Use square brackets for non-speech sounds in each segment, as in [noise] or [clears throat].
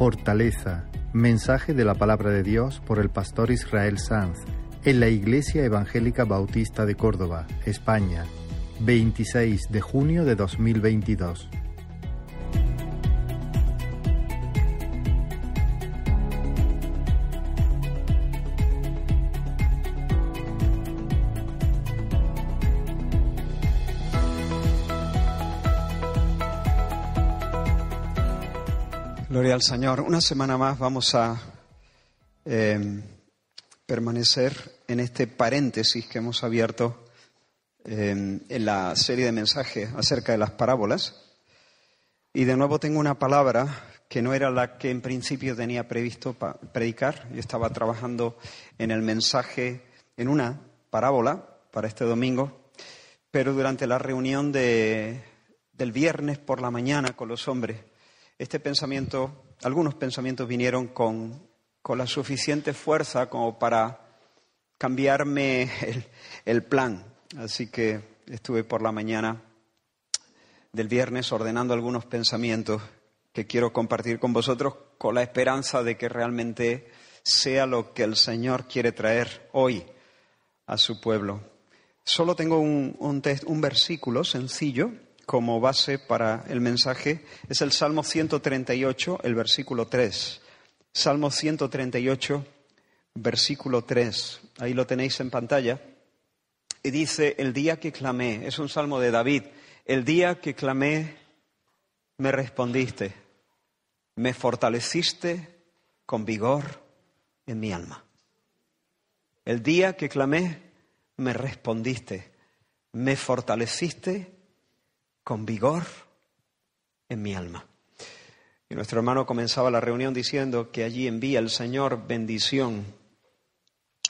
Fortaleza. Mensaje de la palabra de Dios por el pastor Israel Sanz en la Iglesia Evangélica Bautista de Córdoba, España, 26 de junio de 2022. Gloria al Señor. Una semana más vamos a eh, permanecer en este paréntesis que hemos abierto eh, en la serie de mensajes acerca de las parábolas. Y de nuevo tengo una palabra que no era la que en principio tenía previsto predicar. Yo estaba trabajando en el mensaje, en una parábola para este domingo, pero durante la reunión de, del viernes por la mañana con los hombres, este pensamiento, algunos pensamientos vinieron con, la suficiente fuerza como para cambiarme el, plan. Así que estuve por la mañana del viernes ordenando algunos pensamientos que quiero compartir con vosotros con la esperanza de que realmente sea lo que el Señor quiere traer hoy a su pueblo. Solo tengo un, un versículo sencillo como base para el mensaje es el Salmo 138, el versículo 3. Salmo 138, versículo 3. Ahí lo tenéis en pantalla. Y dice, el día que clamé, es un salmo de David, el día que clamé, me respondiste, me fortaleciste con vigor en mi alma. El día que clamé, me respondiste, me fortaleciste con vigor en mi alma. Y nuestro hermano comenzaba la reunión diciendo que allí envía el Señor bendición.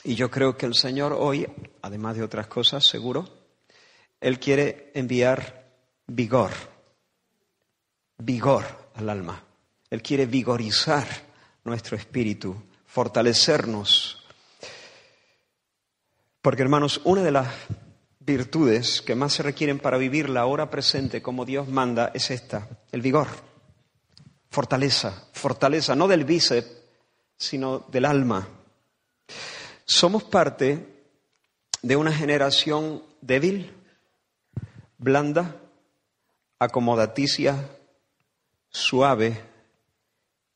Y yo creo que el Señor hoy, además de otras cosas, seguro, Él quiere enviar vigor, vigor al alma. Él quiere vigorizar nuestro espíritu, fortalecernos. Porque hermanos, una de las virtudes que más se requieren para vivir la hora presente como Dios manda es esta, el vigor, fortaleza, fortaleza no del bíceps, sino del alma. Somos parte de una generación débil, blanda, acomodaticia, suave,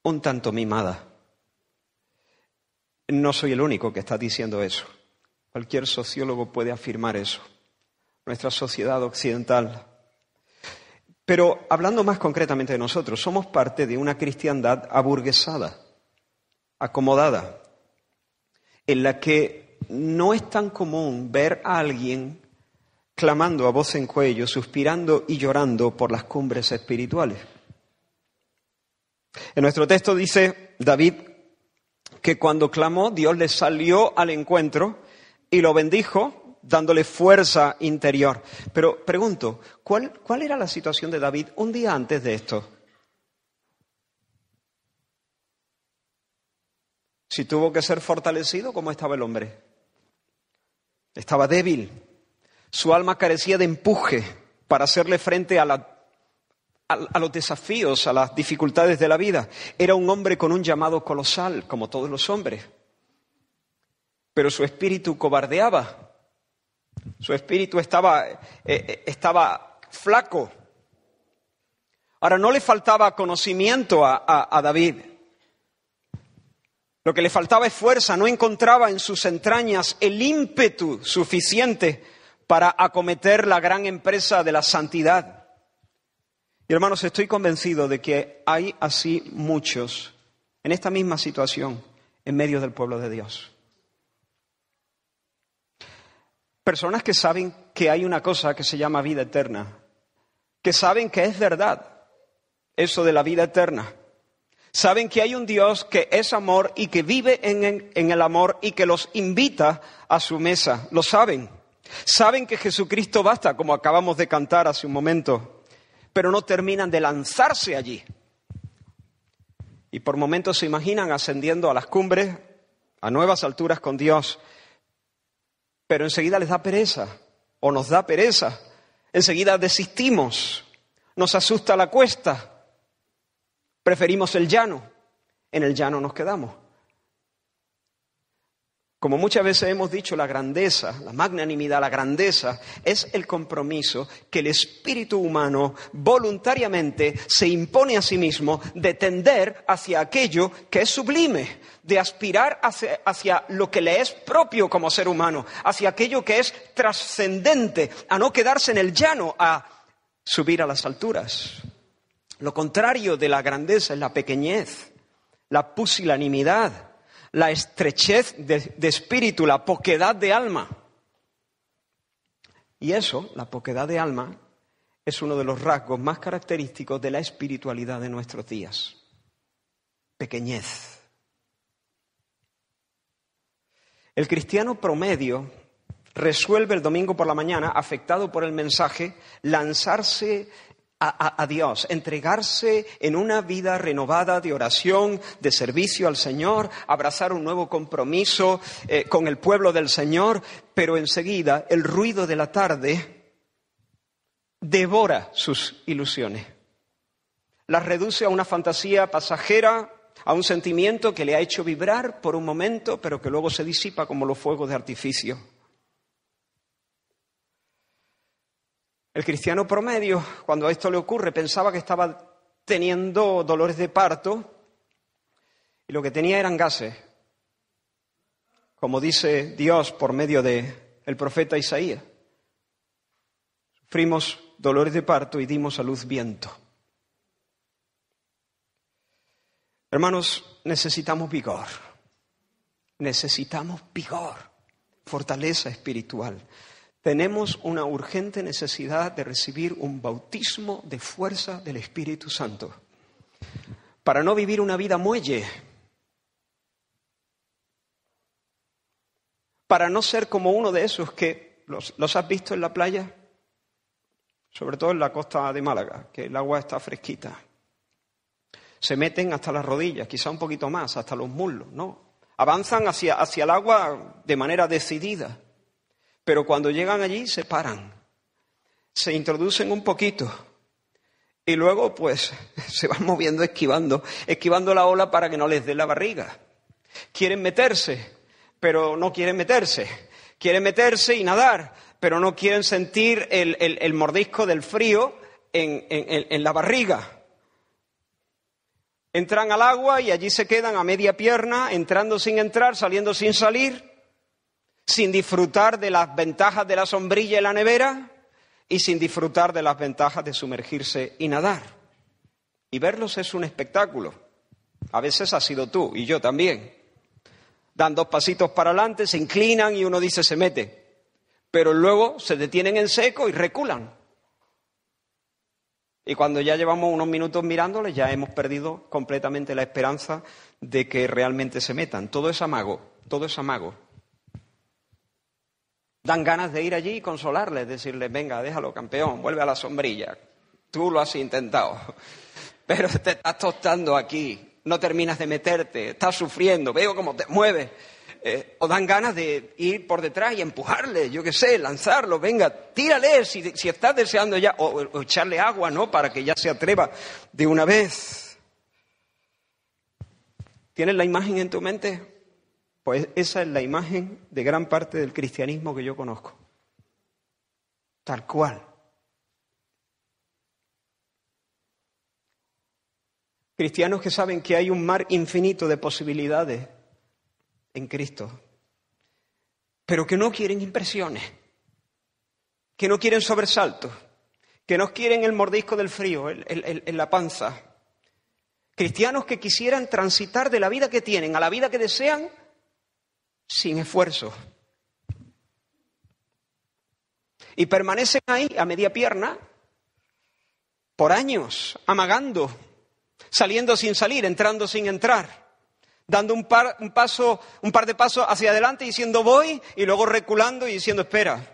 un tanto mimada. No soy el único que está diciendo eso. Cualquier sociólogo puede afirmar eso nuestra sociedad occidental. Pero hablando más concretamente de nosotros, somos parte de una cristiandad aburguesada, acomodada, en la que no es tan común ver a alguien clamando a voz en cuello, suspirando y llorando por las cumbres espirituales. En nuestro texto dice David que cuando clamó, Dios le salió al encuentro y lo bendijo dándole fuerza interior. Pero pregunto, ¿cuál, ¿cuál era la situación de David un día antes de esto? Si tuvo que ser fortalecido, ¿cómo estaba el hombre? Estaba débil. Su alma carecía de empuje para hacerle frente a, los desafíos, a las dificultades de la vida. Era un hombre con un llamado colosal, como todos los hombres. Pero su espíritu cobardeaba su espíritu estaba, eh, eh, estaba flaco. Ahora, no le faltaba conocimiento a, a David. Lo que le faltaba es fuerza, no encontraba en sus entrañas el ímpetu suficiente para acometer la gran empresa de la santidad. Y hermanos, estoy convencido de que hay así muchos en esta misma situación en medio del pueblo de Dios. Personas que saben que hay una cosa que se llama vida eterna, que saben que es verdad eso de la vida eterna. Saben que hay un Dios que es amor y que vive en, en, el amor y que los invita a su mesa. Lo saben. Saben que Jesucristo basta, como acabamos de cantar hace un momento, pero no terminan de lanzarse allí. Y por momentos se imaginan ascendiendo a las cumbres, a nuevas alturas con Dios, pero enseguida les da pereza o nos da pereza. Enseguida desistimos, nos asusta la cuesta, preferimos el llano, en el llano nos quedamos. Como muchas veces hemos dicho, la grandeza, la magnanimidad, la grandeza es el compromiso que el espíritu humano voluntariamente se impone a sí mismo de tender hacia aquello que es sublime, de aspirar hacia, lo que le es propio como ser humano, hacia aquello que es trascendente, a no quedarse en el llano, a subir a las alturas. Lo contrario de la grandeza es la pequeñez, la pusilanimidad la estrechez de, espíritu, la poquedad de alma. Y eso, la poquedad de alma, es uno de los rasgos más característicos de la espiritualidad de nuestros días. Pequeñez. El cristiano promedio resuelve el domingo por la mañana, afectado por el mensaje, lanzarse a, Dios, entregarse en una vida renovada de oración, de servicio al Señor, abrazar un nuevo compromiso eh, con el pueblo del Señor, pero enseguida el ruido de la tarde devora sus ilusiones. Las reduce a una fantasía pasajera, a un sentimiento que le ha hecho vibrar por un momento, pero que luego se disipa como los fuegos de artificio. El cristiano promedio, cuando esto le ocurre, pensaba que estaba teniendo dolores de parto y lo que tenía eran gases, como dice Dios por medio del el profeta Isaías. Sufrimos dolores de parto y dimos a luz viento. Hermanos, necesitamos vigor, necesitamos vigor, fortaleza espiritual tenemos una urgente necesidad de recibir un bautismo de fuerza del Espíritu Santo para no vivir una vida muelle, para no ser como uno de esos que los, has visto en la playa, sobre todo en la costa de Málaga, que el agua está fresquita. Se meten hasta las rodillas, quizá un poquito más, hasta los muslos, ¿no? Avanzan hacia, hacia el agua de manera decidida. Pero cuando llegan allí se paran, se introducen un poquito y luego pues [laughs] se van moviendo, esquivando, esquivando la ola para que no les dé la barriga. Quieren meterse, pero no quieren meterse. Quieren meterse y nadar, pero no quieren sentir el, mordisco del frío en la barriga. Entran al agua y allí se quedan a media pierna, entrando sin entrar, saliendo sin salir sin disfrutar de las ventajas de la sombrilla y la nevera y sin disfrutar de las ventajas de sumergirse y nadar. Y verlos es un espectáculo. A veces ha sido tú y yo también. Dan dos pasitos para adelante, se inclinan y uno dice se mete. Pero luego se detienen en seco y reculan. Y cuando ya llevamos unos minutos mirándoles, ya hemos perdido completamente la esperanza de que realmente se metan. Todo es amago, todo es amago. Dan ganas de ir allí y consolarles, decirles, venga, déjalo campeón, vuelve a la sombrilla. Tú lo has intentado, [laughs] pero te estás tostando aquí, no terminas de meterte, estás sufriendo, veo cómo te mueves. Eh, o dan ganas de ir por detrás y empujarle, yo qué sé, lanzarlo, venga, tírale si, estás deseando ya, o echarle agua, ¿no? Para que ya se atreva de una vez. ¿Tienes la imagen en tu mente? Pues esa es la imagen de gran parte del cristianismo que yo conozco. Tal cual. Cristianos que saben que hay un mar infinito de posibilidades en Cristo, pero que no quieren impresiones, que no quieren sobresaltos, que no quieren el mordisco del frío en la panza. Cristianos que quisieran transitar de la vida que tienen a la vida que desean sin esfuerzo. Y permanecen ahí a media pierna por años, amagando, saliendo sin salir, entrando sin entrar, dando un par, un paso, un par de pasos hacia adelante diciendo voy y luego reculando y diciendo espera.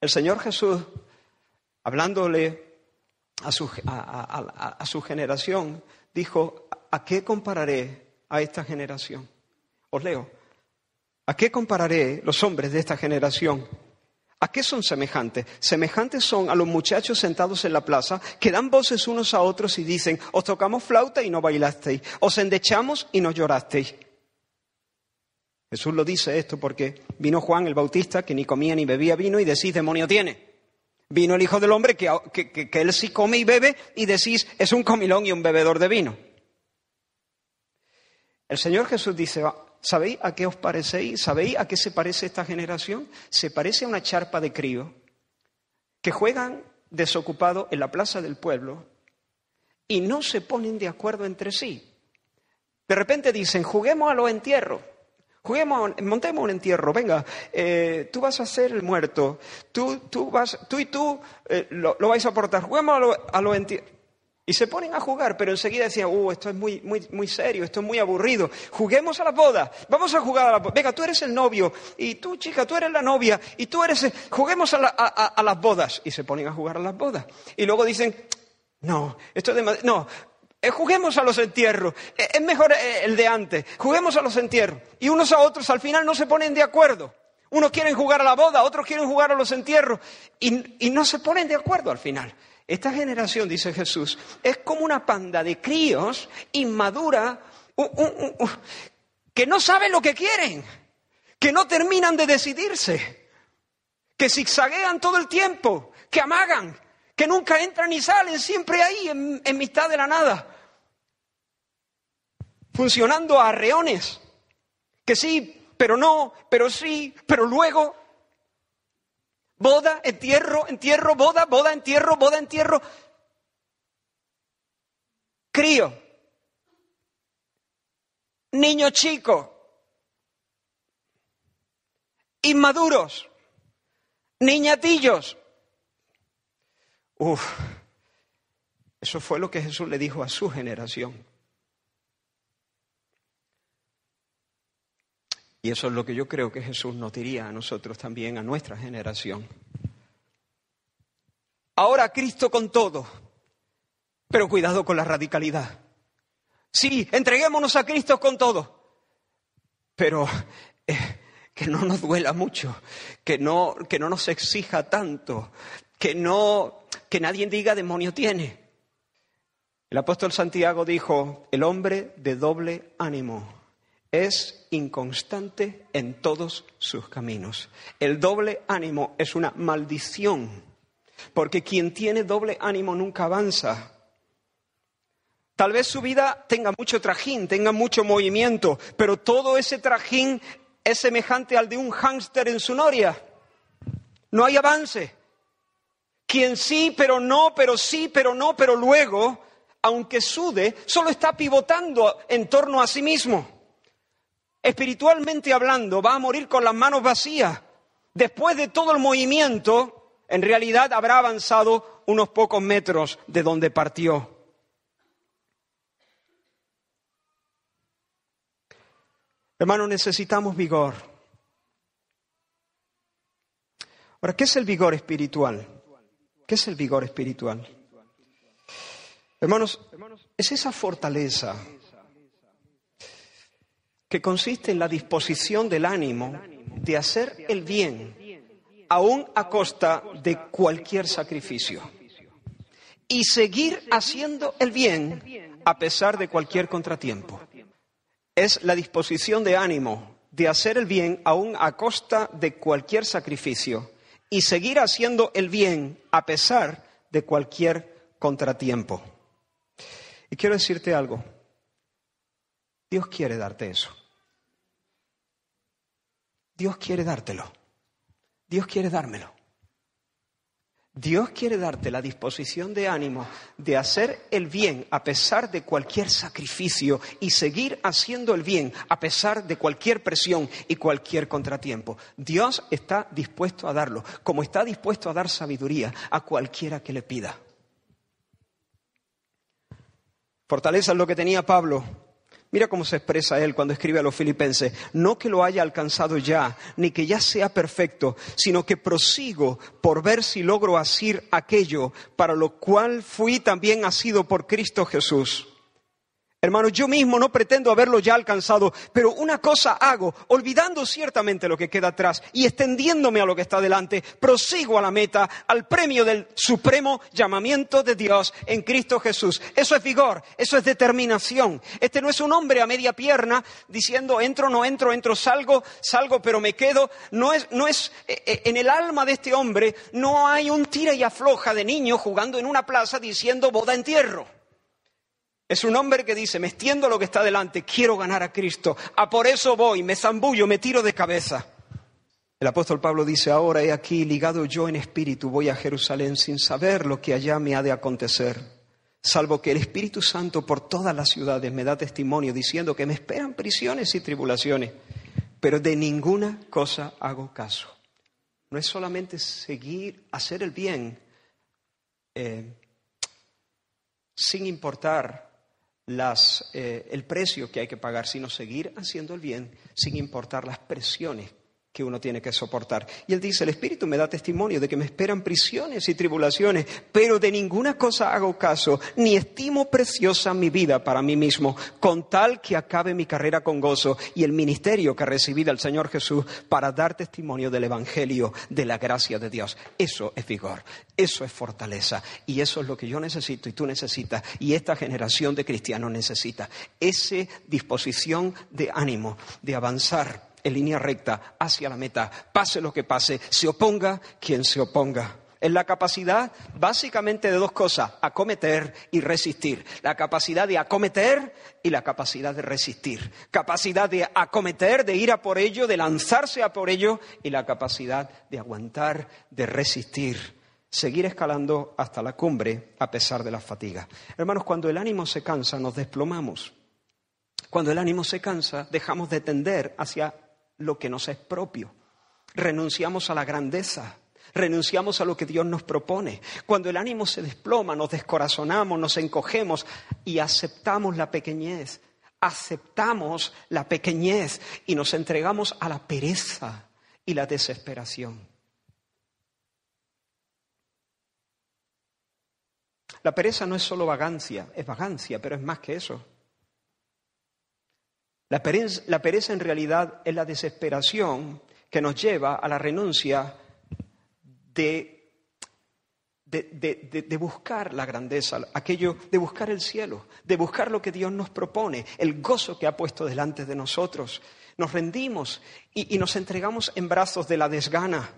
El Señor Jesús, hablándole a su, a su generación, dijo, ¿a qué compararé a esta generación. Os leo. ¿A qué compararé los hombres de esta generación? ¿A qué son semejantes? Semejantes son a los muchachos sentados en la plaza que dan voces unos a otros y dicen, os tocamos flauta y no bailasteis, os endechamos y no llorasteis. Jesús lo dice esto porque vino Juan el Bautista que ni comía ni bebía vino y decís, demonio tiene. Vino el Hijo del Hombre que, que él sí come y bebe y decís, es un comilón y un bebedor de vino. El Señor Jesús dice, ¿Sabéis a qué os parecéis? ¿Sabéis a qué se parece esta generación? Se parece a una charpa de crío que juegan desocupados en la plaza del pueblo y no se ponen de acuerdo entre sí. De repente dicen, juguemos a los entierros. Juguemos, montemos un entierro, venga, eh, tú vas a ser el muerto, tú, tú, vas, tú y tú eh, lo, vais a aportar, juguemos a los lo entierros. Y se ponen a jugar, pero enseguida decían, uh, esto es muy, muy, muy serio, esto es muy aburrido. Juguemos a la boda, vamos a jugar a la boda. Venga, tú eres el novio, y tú, chica, tú eres la novia, y tú eres... Juguemos a, a, las bodas. Y se ponen a jugar a las bodas. Y luego dicen, no, esto es demasiado... No, eh, juguemos a los entierros. Eh, es mejor eh, el de antes. Juguemos a los entierros. Y unos a otros al final no se ponen de acuerdo. Unos quieren jugar a la boda, otros quieren jugar a los entierros. Y no se ponen de acuerdo al final. Esta generación, dice Jesús, es como una panda de críos inmadura que no saben lo que quieren, que no terminan de decidirse, que zigzaguean todo el tiempo, que amagan, que nunca entran ni salen, siempre ahí en, en mitad de la nada, funcionando a arreones, que sí, pero no, pero sí, pero luego, Boda, entierro, entierro, boda, boda, entierro, boda, entierro. Crío. Niño chico. Inmaduros. Niñatillos. Uf. Eso fue lo que Jesús le dijo a su generación. Y eso es lo que yo creo que Jesús nos diría a nosotros también, a nuestra generación. Ahora Cristo con todo, pero cuidado con la radicalidad. Sí, entreguémonos a Cristo con todo, pero eh, que no nos duela mucho, que no, que no nos exija tanto, que no, que nadie diga demonio tiene. El apóstol Santiago dijo, el hombre de doble ánimo es inconstante en todos sus caminos. El doble ánimo es una maldición, porque quien tiene doble ánimo nunca avanza. Tal vez su vida tenga mucho trajín, tenga mucho movimiento, pero todo ese trajín es semejante al de un hámster en su noria. No hay avance. Quien sí, pero no, pero sí, pero no, pero luego, aunque sude, solo está pivotando en torno a sí mismo espiritualmente hablando, va a morir con las manos vacías. Después de todo el movimiento, en realidad habrá avanzado unos pocos metros de donde partió. Hermano, necesitamos vigor. Ahora, ¿qué es el vigor espiritual? ¿Qué es el vigor espiritual? Hermanos, es esa fortaleza que consiste en la disposición del ánimo de hacer el bien, aún a costa de cualquier sacrificio, y seguir haciendo el bien a pesar de cualquier contratiempo. Es la disposición de ánimo de hacer el bien aún a costa de cualquier sacrificio y seguir haciendo el bien a pesar de cualquier contratiempo. Y quiero decirte algo. Dios quiere darte eso. Dios quiere dártelo. Dios quiere dármelo. Dios quiere darte la disposición de ánimo de hacer el bien a pesar de cualquier sacrificio y seguir haciendo el bien a pesar de cualquier presión y cualquier contratiempo. Dios está dispuesto a darlo, como está dispuesto a dar sabiduría a cualquiera que le pida. Fortaleza es lo que tenía Pablo Mira cómo se expresa él cuando escribe a los filipenses. No que lo haya alcanzado ya, ni que ya sea perfecto, sino que prosigo por ver si logro asir aquello para lo cual fui también asido por Cristo Jesús. Hermano, yo mismo no pretendo haberlo ya alcanzado, pero una cosa hago, olvidando ciertamente lo que queda atrás y extendiéndome a lo que está delante, prosigo a la meta, al premio del supremo llamamiento de Dios en Cristo Jesús. Eso es vigor, eso es determinación. Este no es un hombre a media pierna diciendo entro, no entro, entro, salgo, salgo, pero me quedo. No es, no es, eh, eh, en el alma de este hombre no hay un tira y afloja de niño jugando en una plaza diciendo boda entierro. Es un hombre que dice, me extiendo lo que está delante, quiero ganar a Cristo, a por eso voy, me zambullo, me tiro de cabeza. El apóstol Pablo dice, ahora he aquí, ligado yo en espíritu, voy a Jerusalén sin saber lo que allá me ha de acontecer, salvo que el Espíritu Santo por todas las ciudades me da testimonio diciendo que me esperan prisiones y tribulaciones, pero de ninguna cosa hago caso. No es solamente seguir, hacer el bien, eh, sin importar las, eh, el precio que hay que pagar, sino seguir haciendo el bien sin importar las presiones que uno tiene que soportar. Y él dice, el Espíritu me da testimonio de que me esperan prisiones y tribulaciones, pero de ninguna cosa hago caso, ni estimo preciosa mi vida para mí mismo, con tal que acabe mi carrera con gozo y el ministerio que recibí del Señor Jesús para dar testimonio del Evangelio, de la gracia de Dios. Eso es vigor, eso es fortaleza, y eso es lo que yo necesito y tú necesitas, y esta generación de cristianos necesita, esa disposición de ánimo, de avanzar en línea recta hacia la meta, pase lo que pase, se oponga quien se oponga. Es la capacidad básicamente de dos cosas, acometer y resistir. La capacidad de acometer y la capacidad de resistir. Capacidad de acometer, de ir a por ello, de lanzarse a por ello y la capacidad de aguantar, de resistir. Seguir escalando hasta la cumbre a pesar de la fatiga. Hermanos, cuando el ánimo se cansa, nos desplomamos. Cuando el ánimo se cansa, dejamos de tender hacia lo que nos es propio. Renunciamos a la grandeza, renunciamos a lo que Dios nos propone. Cuando el ánimo se desploma, nos descorazonamos, nos encogemos y aceptamos la pequeñez, aceptamos la pequeñez y nos entregamos a la pereza y la desesperación. La pereza no es solo vagancia, es vagancia, pero es más que eso. La pereza, en realidad es la desesperación que nos lleva a la renuncia de, buscar la grandeza, aquello de buscar el cielo, de buscar lo que Dios nos propone, el gozo que ha puesto delante de nosotros. Nos rendimos y nos entregamos en brazos de la desgana.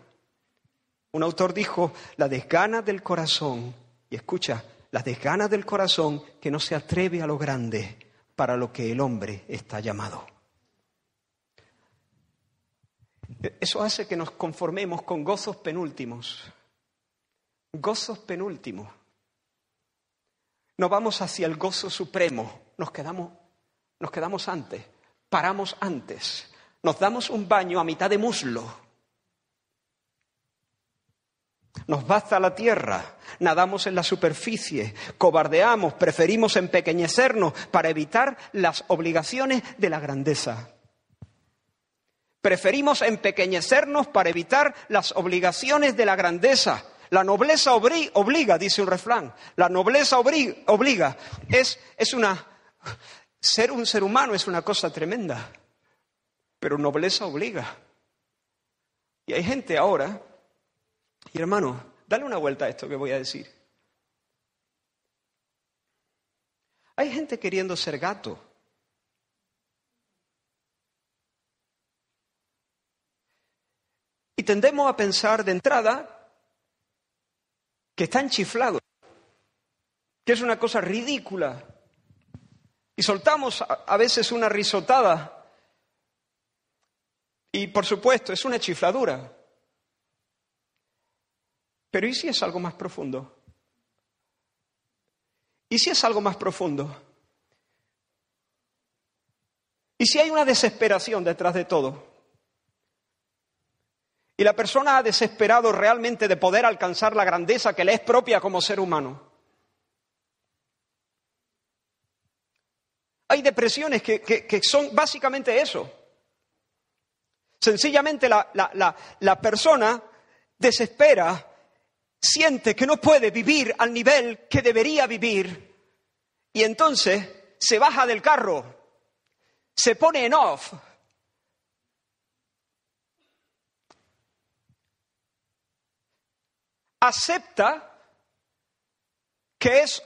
Un autor dijo, la desgana del corazón, y escucha, la desgana del corazón que no se atreve a lo grande para lo que el hombre está llamado. Eso hace que nos conformemos con gozos penúltimos. Gozos penúltimos. No vamos hacia el gozo supremo, nos quedamos, nos quedamos antes, paramos antes, nos damos un baño a mitad de muslo nos basta la tierra, nadamos en la superficie, cobardeamos, preferimos empequeñecernos para evitar las obligaciones de la grandeza. Preferimos empequeñecernos para evitar las obligaciones de la grandeza. La nobleza obliga, dice un refrán. La nobleza obliga. Es, es una. Ser un ser humano es una cosa tremenda. Pero nobleza obliga. Y hay gente ahora y hermano, dale una vuelta a esto que voy a decir. Hay gente queriendo ser gato. Y tendemos a pensar de entrada que están chiflados, que es una cosa ridícula. Y soltamos a veces una risotada. Y por supuesto, es una chifladura. Pero ¿y si es algo más profundo? ¿Y si es algo más profundo? ¿Y si hay una desesperación detrás de todo? Y la persona ha desesperado realmente de poder alcanzar la grandeza que le es propia como ser humano. Hay depresiones que, son básicamente eso. Sencillamente la, la persona desespera siente que no puede vivir al nivel que debería vivir y entonces se baja del carro, se pone en off. Acepta que es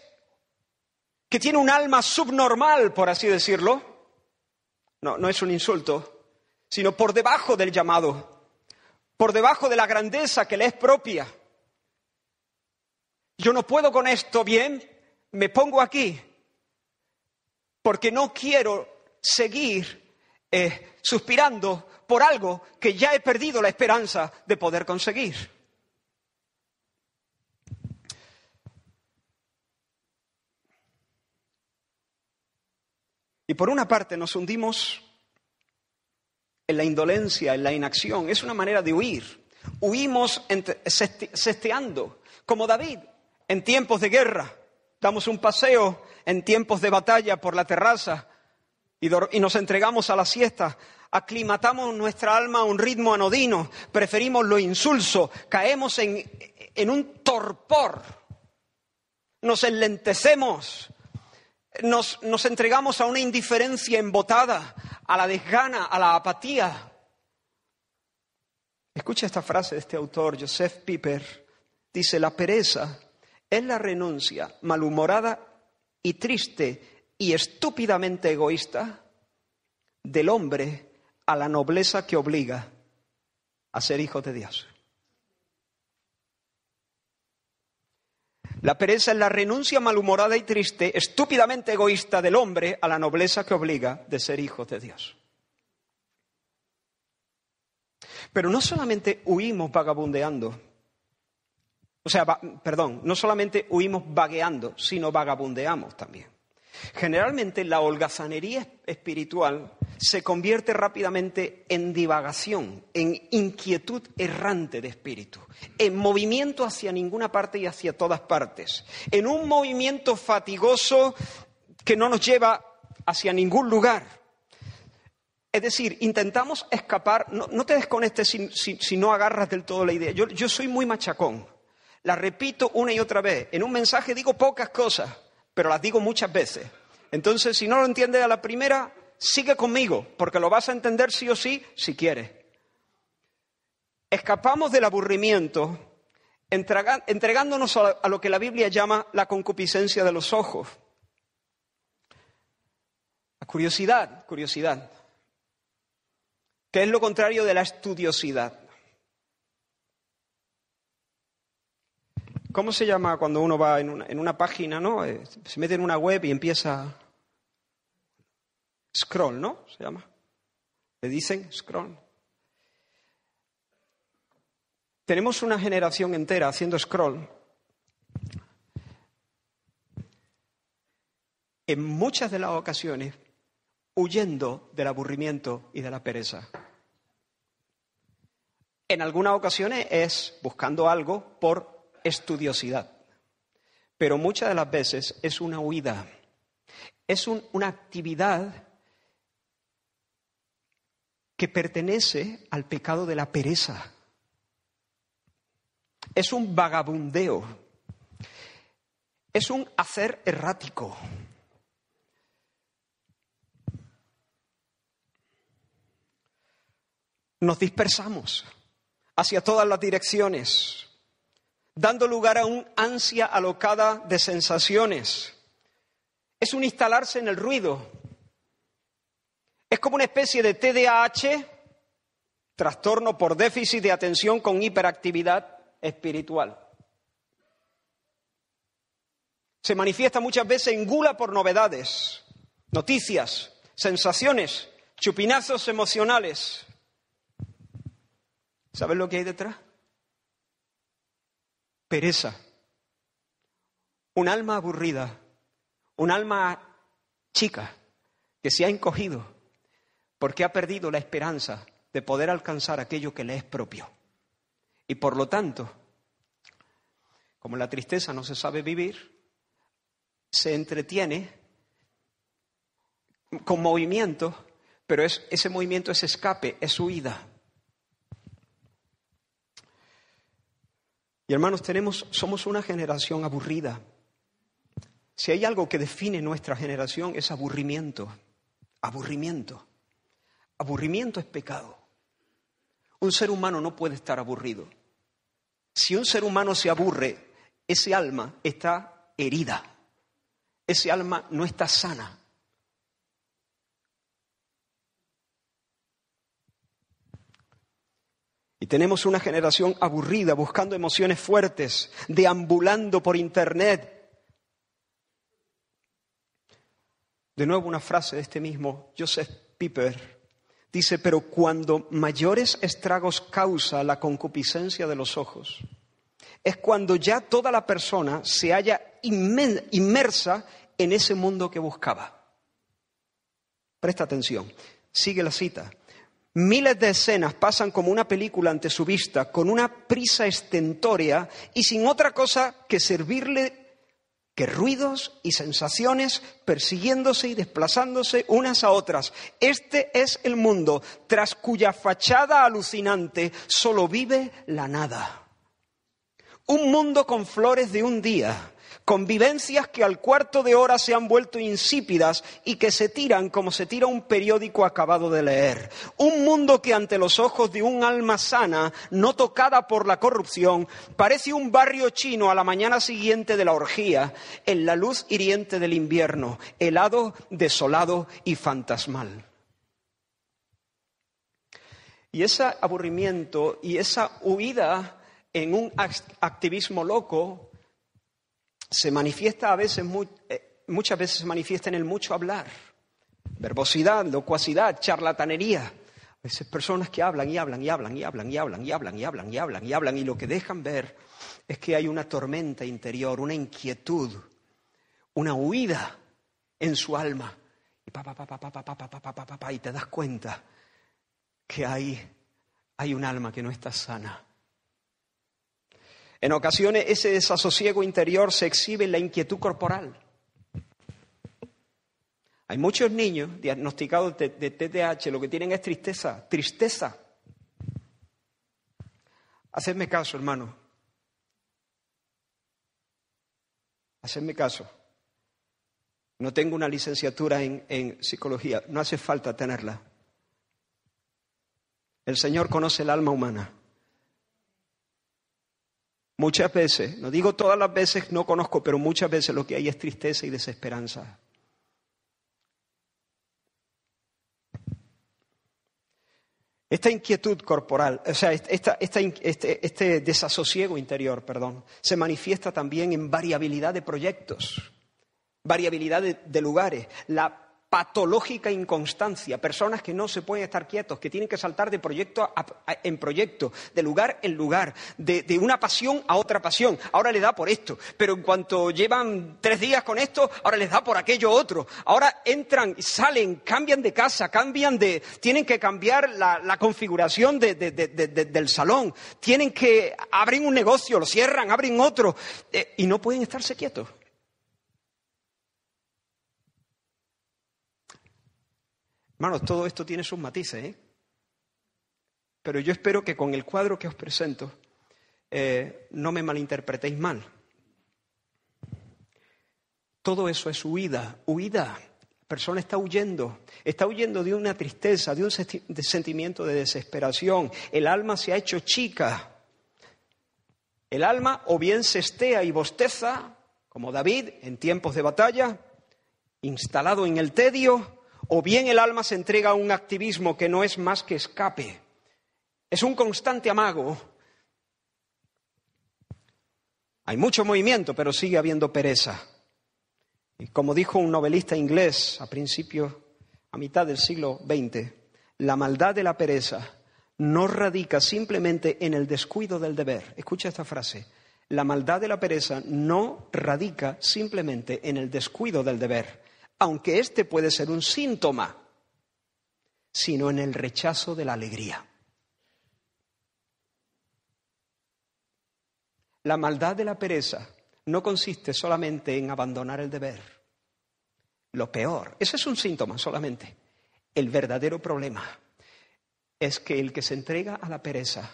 que tiene un alma subnormal, por así decirlo. No, no es un insulto, sino por debajo del llamado, por debajo de la grandeza que le es propia. Yo no puedo con esto bien, me pongo aquí, porque no quiero seguir eh, suspirando por algo que ya he perdido la esperanza de poder conseguir. Y por una parte nos hundimos en la indolencia, en la inacción. Es una manera de huir. Huimos sesteando, como David en tiempos de guerra. Damos un paseo en tiempos de batalla por la terraza y, nos entregamos a la siesta. Aclimatamos nuestra alma a un ritmo anodino, preferimos lo insulso, caemos en, un torpor, nos enlentecemos, nos, nos entregamos a una indiferencia embotada, a la desgana, a la apatía. Escucha esta frase de este autor, Joseph Piper. Dice, la pereza es la renuncia malhumorada y triste y estúpidamente egoísta del hombre a la nobleza que obliga a ser hijo de Dios. La pereza es la renuncia malhumorada y triste, estúpidamente egoísta del hombre a la nobleza que obliga de ser hijo de Dios. Pero no solamente huimos vagabundeando, o sea, perdón, no solamente huimos vagueando, sino vagabundeamos también. Generalmente la holgazanería espiritual se convierte rápidamente en divagación, en inquietud errante de espíritu, en movimiento hacia ninguna parte y hacia todas partes, en un movimiento fatigoso que no nos lleva hacia ningún lugar. Es decir, intentamos escapar, no, te desconectes si, no agarras del todo la idea. yo soy muy machacón, la repito una y otra vez. En un mensaje digo pocas cosas pero las digo muchas veces. Entonces, si no lo entiendes a la primera, sigue conmigo, porque lo vas a entender sí o sí si quieres. Escapamos del aburrimiento entregándonos a lo que la Biblia llama la concupiscencia de los ojos. La curiosidad, curiosidad, que es lo contrario de la estudiosidad. ¿Cómo se llama cuando uno va en una, página, ¿no? Eh, se mete en una web y empieza. Scroll, ¿no? Se llama. Le dicen scroll. Tenemos una generación entera haciendo scroll. En muchas de las ocasiones huyendo del aburrimiento y de la pereza. En algunas ocasiones es buscando algo por estudiosidad, pero muchas de las veces es una huida, es una actividad que pertenece al pecado de la pereza. Es un vagabundeo, es un hacer errático. Nos dispersamos hacia todas las direcciones dando lugar a un ansia alocada de sensaciones. Es un instalarse en el ruido. Es como una especie de TDAH, trastorno por déficit de atención con hiperactividad espiritual. Se manifiesta muchas veces en gula por novedades, noticias, sensaciones, chupinazos emocionales. ¿Sabes lo que hay detrás? Pereza, un alma aburrida, un alma chica que se ha encogido porque ha perdido la esperanza de poder alcanzar aquello que le es propio. Y por lo tanto, como la tristeza no se sabe vivir, se entretiene con movimiento, pero ese movimiento es escape, es huida. Y hermanos, tenemos, somos una generación aburrida. Si hay algo que define nuestra generación es aburrimiento. Aburrimiento. Aburrimiento es pecado. Un ser humano no puede estar aburrido. Si un ser humano se aburre, ese alma está herida. Ese alma no está sana. Y tenemos una generación aburrida, buscando emociones fuertes, deambulando por Internet. De nuevo una frase de este mismo Joseph Piper. Dice, pero cuando mayores estragos causa la concupiscencia de los ojos, es cuando ya toda la persona se haya inmersa en ese mundo que buscaba. Presta atención, sigue la cita. Miles de escenas pasan como una película ante su vista, con una prisa estentórea y sin otra cosa que servirle que ruidos y sensaciones persiguiéndose y desplazándose unas a otras. Este es el mundo tras cuya fachada alucinante solo vive la nada. Un mundo con flores de un día, convivencias que al cuarto de hora se han vuelto insípidas y que se tiran como se tira un periódico acabado de leer. Un mundo que ante los ojos de un alma sana, no tocada por la corrupción, parece un barrio chino a la mañana siguiente de la orgía, en la luz hiriente del invierno, helado, desolado y fantasmal. Y ese aburrimiento y esa huida en un activismo loco se manifiesta a veces, eh, muchas veces se manifiesta en el mucho hablar, verbosidad, locuacidad, charlatanería. A veces personas que hablan y hablan y hablan y hablan y hablan y hablan y hablan y hablan y hablan y lo que dejan ver es que hay una tormenta interior, una inquietud, una huida en su alma. Y, pa, pa, pa, y te das cuenta que hay, hay un alma que no está sana. En ocasiones ese desasosiego interior se exhibe en la inquietud corporal. Hay muchos niños diagnosticados de, TDAH, lo que tienen es tristeza, tristeza. Hacedme caso, hermano. Hacedme caso. No tengo una licenciatura en psicología, no hace falta tenerla. El Señor conoce el alma humana. Muchas veces, no digo todas las veces, no conozco, pero muchas veces lo que hay es tristeza y desesperanza. Esta inquietud corporal, o sea, esta, este, este, desasosiego interior, perdón, se manifiesta también en variabilidad de proyectos, variabilidad de, de lugares. La patológica inconstancia, personas que no se pueden estar quietos, que tienen que saltar de proyecto en proyecto, de lugar en lugar, de, una pasión a otra pasión. Ahora le da por esto, pero en cuanto llevan tres días con esto, ahora les da por aquello otro. Ahora entran, salen, cambian de casa, cambian de, tienen que cambiar la, configuración del salón, tienen que abrir un negocio, lo cierran, abren otro, eh, y no pueden estarse quietos. Hermanos, todo esto tiene sus matices, ¿eh? Pero yo espero que con el cuadro que os presento eh, no me malinterpretéis mal. Todo eso es huida, huida. La persona está huyendo, está huyendo de una tristeza, de un sentimiento de desesperación. El alma se ha hecho chica. El alma o bien se estea y bosteza, como David en tiempos de batalla, instalado en el tedio, o bien el alma se entrega a un activismo que no es más que escape. Es un constante amago. Hay mucho movimiento, pero sigue habiendo pereza. Y como dijo un novelista inglés a principio, a mitad del siglo XX, la maldad de la pereza no radica simplemente en el descuido del deber. Escucha esta frase. La maldad de la pereza no radica simplemente en el descuido del deber, aunque este puede ser un síntoma, sino en el rechazo de la alegría. La maldad de la pereza no consiste solamente en abandonar el deber. Lo peor, ese es un síntoma solamente. El verdadero problema es que el que se entrega a la pereza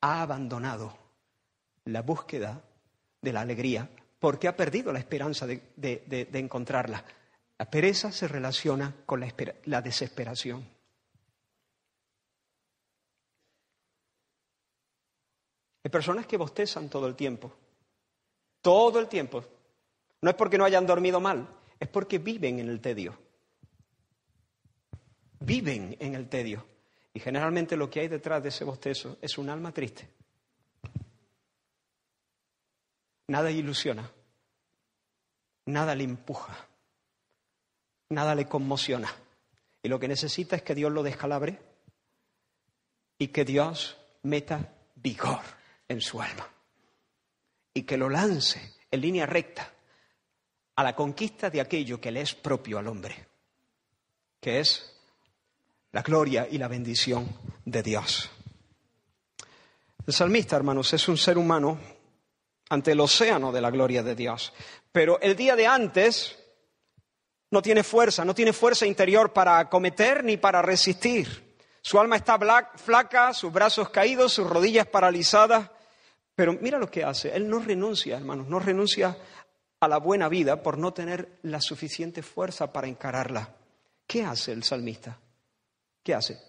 ha abandonado la búsqueda de la alegría porque ha perdido la esperanza de, encontrarla. La pereza se relaciona con la desesperación. Hay personas que bostezan todo el tiempo, todo el tiempo. No es porque no hayan dormido mal, es porque viven en el tedio. Viven en el tedio. Y generalmente lo que hay detrás de ese bostezo es un alma triste. Nada ilusiona, nada le empuja, nada le conmociona. Y lo que necesita es que Dios lo descalabre y que Dios meta vigor en su alma y que lo lance en línea recta a la conquista de aquello que le es propio al hombre, que es la gloria y la bendición de Dios. El salmista, hermanos, es un ser humano ante el océano de la gloria de Dios, pero el día de antes no tiene fuerza, no tiene fuerza interior para acometer ni para resistir. Su alma está flaca, sus brazos caídos, sus rodillas paralizadas, pero mira lo que hace. Él no renuncia, hermanos, no renuncia a la buena vida por no tener la suficiente fuerza para encararla. ¿Qué hace el salmista? ¿Qué hace?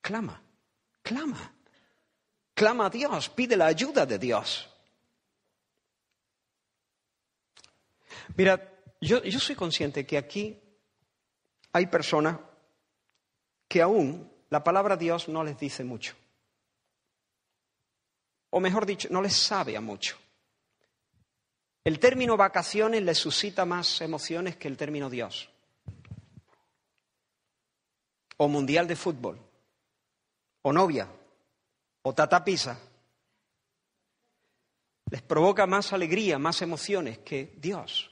Clama, clama. Clama a Dios, pide la ayuda de Dios. Mira, yo, soy consciente que aquí hay personas que aún la palabra Dios no les dice mucho o mejor dicho, no les sabe a mucho. El término vacaciones les suscita más emociones que el término Dios. O mundial de fútbol, o novia, o tatapisa. Les provoca más alegría, más emociones que Dios.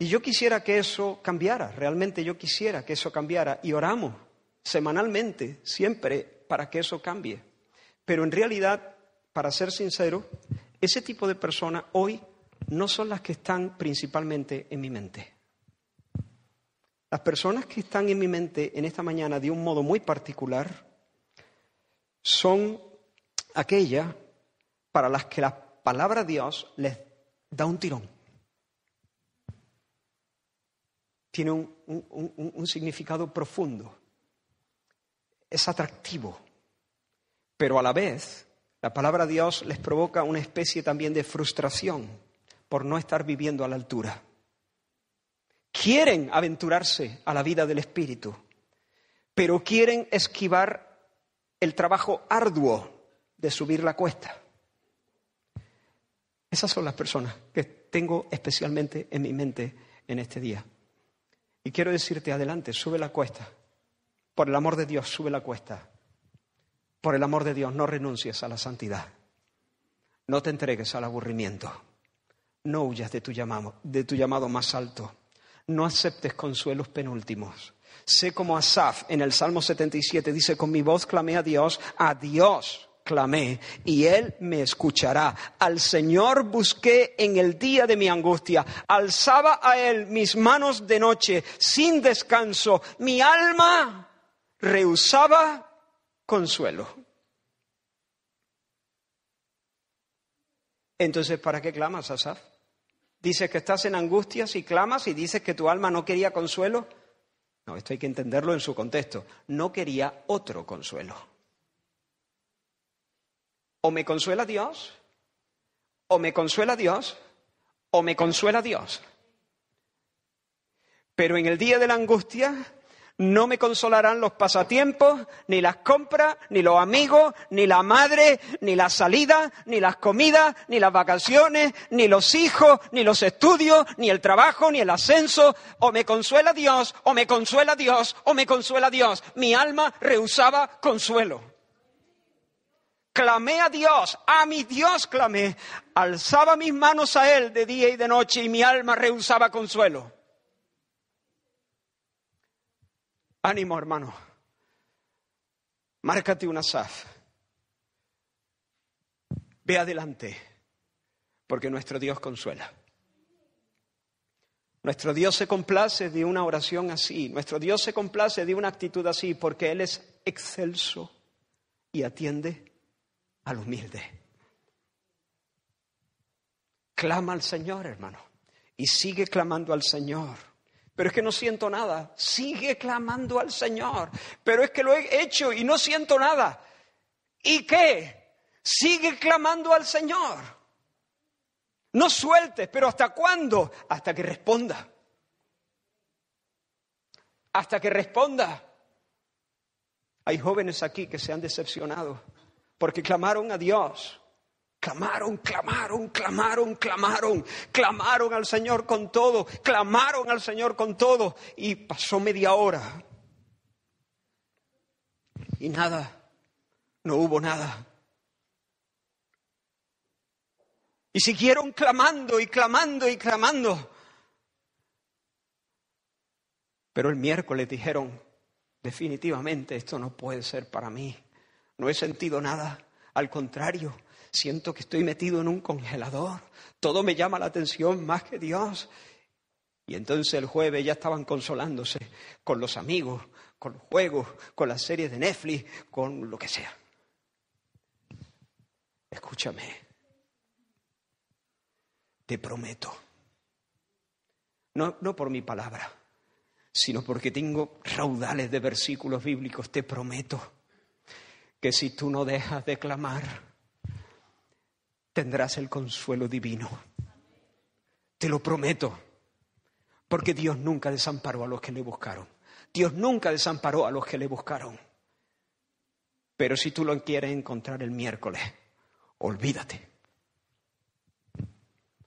Y yo quisiera que eso cambiara, realmente yo quisiera que eso cambiara. Y oramos semanalmente, siempre, para que eso cambie. Pero en realidad para ser sincero, ese tipo de personas hoy no son las que están principalmente en mi mente. Las personas que están en mi mente en esta mañana de un modo muy particular son aquellas para las que la palabra de Dios les da un tirón. Tiene un, significado profundo. Es atractivo. Pero a la vez la palabra de Dios les provoca una especie también de frustración por no estar viviendo a la altura. Quieren aventurarse a la vida del Espíritu, pero quieren esquivar el trabajo arduo de subir la cuesta. Esas son las personas que tengo especialmente en mi mente en este día. Y quiero decirte, adelante, sube la cuesta. Por el amor de Dios, sube la cuesta. Por el amor de Dios, no renuncies a la santidad. No te entregues al aburrimiento. No huyas de tu llamado, de tu llamado más alto. No aceptes consuelos penúltimos. Sé como Asaf en el Salmo 77 dice, con mi voz clamé a Dios, a Dios clamé y Él me escuchará. Al Señor busqué en el día de mi angustia. Alzaba a Él mis manos de noche sin descanso. Mi alma rehusaba consuelo. Entonces, ¿para qué clamas, Asaf? Dices que estás en angustias y clamas y dices que tu alma no quería consuelo. No, esto hay que entenderlo en su contexto. No quería otro consuelo. O me consuela Dios, o me consuela Dios, o me consuela Dios. Pero en el día de la angustia no me consolarán los pasatiempos, ni las compras, ni los amigos, ni la madre, ni la salida, ni las comidas, ni las vacaciones, ni los hijos, ni los estudios, ni el trabajo, ni el ascenso. O me consuela Dios, o me consuela Dios, o me consuela Dios. Mi alma rehusaba consuelo. Clamé a Dios, a mi Dios clamé. Alzaba mis manos a Él de día y de noche y mi alma rehusaba consuelo. Ánimo, hermano. Márcate una SAF. Ve adelante, porque nuestro Dios consuela. Nuestro Dios se complace de una oración así, nuestro Dios se complace de una actitud así, porque Él es excelso y atiende al humilde. Clama al Señor, hermano. Y sigue clamando al Señor. Pero es que no siento nada. Sigue clamando al Señor. Pero es que lo he hecho y no siento nada. ¿Y qué? Sigue clamando al Señor. No sueltes, pero ¿hasta cuándo? Hasta que responda. Hasta que responda. Hay jóvenes aquí que se han decepcionado porque clamaron a Dios. Clamaron, clamaron, clamaron, clamaron, clamaron al Señor con todo, clamaron al Señor con todo y pasó media hora. Y nada, no hubo nada. Y siguieron clamando y clamando y clamando. Pero el miércoles dijeron, definitivamente esto no puede ser para mí. No he sentido nada. Al contrario, siento que estoy metido en un congelador. Todo me llama la atención más que Dios. Y entonces el jueves ya estaban consolándose con los amigos, con los juegos, con las series de Netflix, con lo que sea. Escúchame, te prometo, no, no por mi palabra, sino porque tengo raudales de versículos bíblicos, te prometo que si tú no dejas de clamar, tendrás el consuelo divino. Te lo prometo, porque Dios nunca desamparó a los que le buscaron. Dios nunca desamparó a los que le buscaron. Pero si tú lo quieres encontrar el miércoles, olvídate.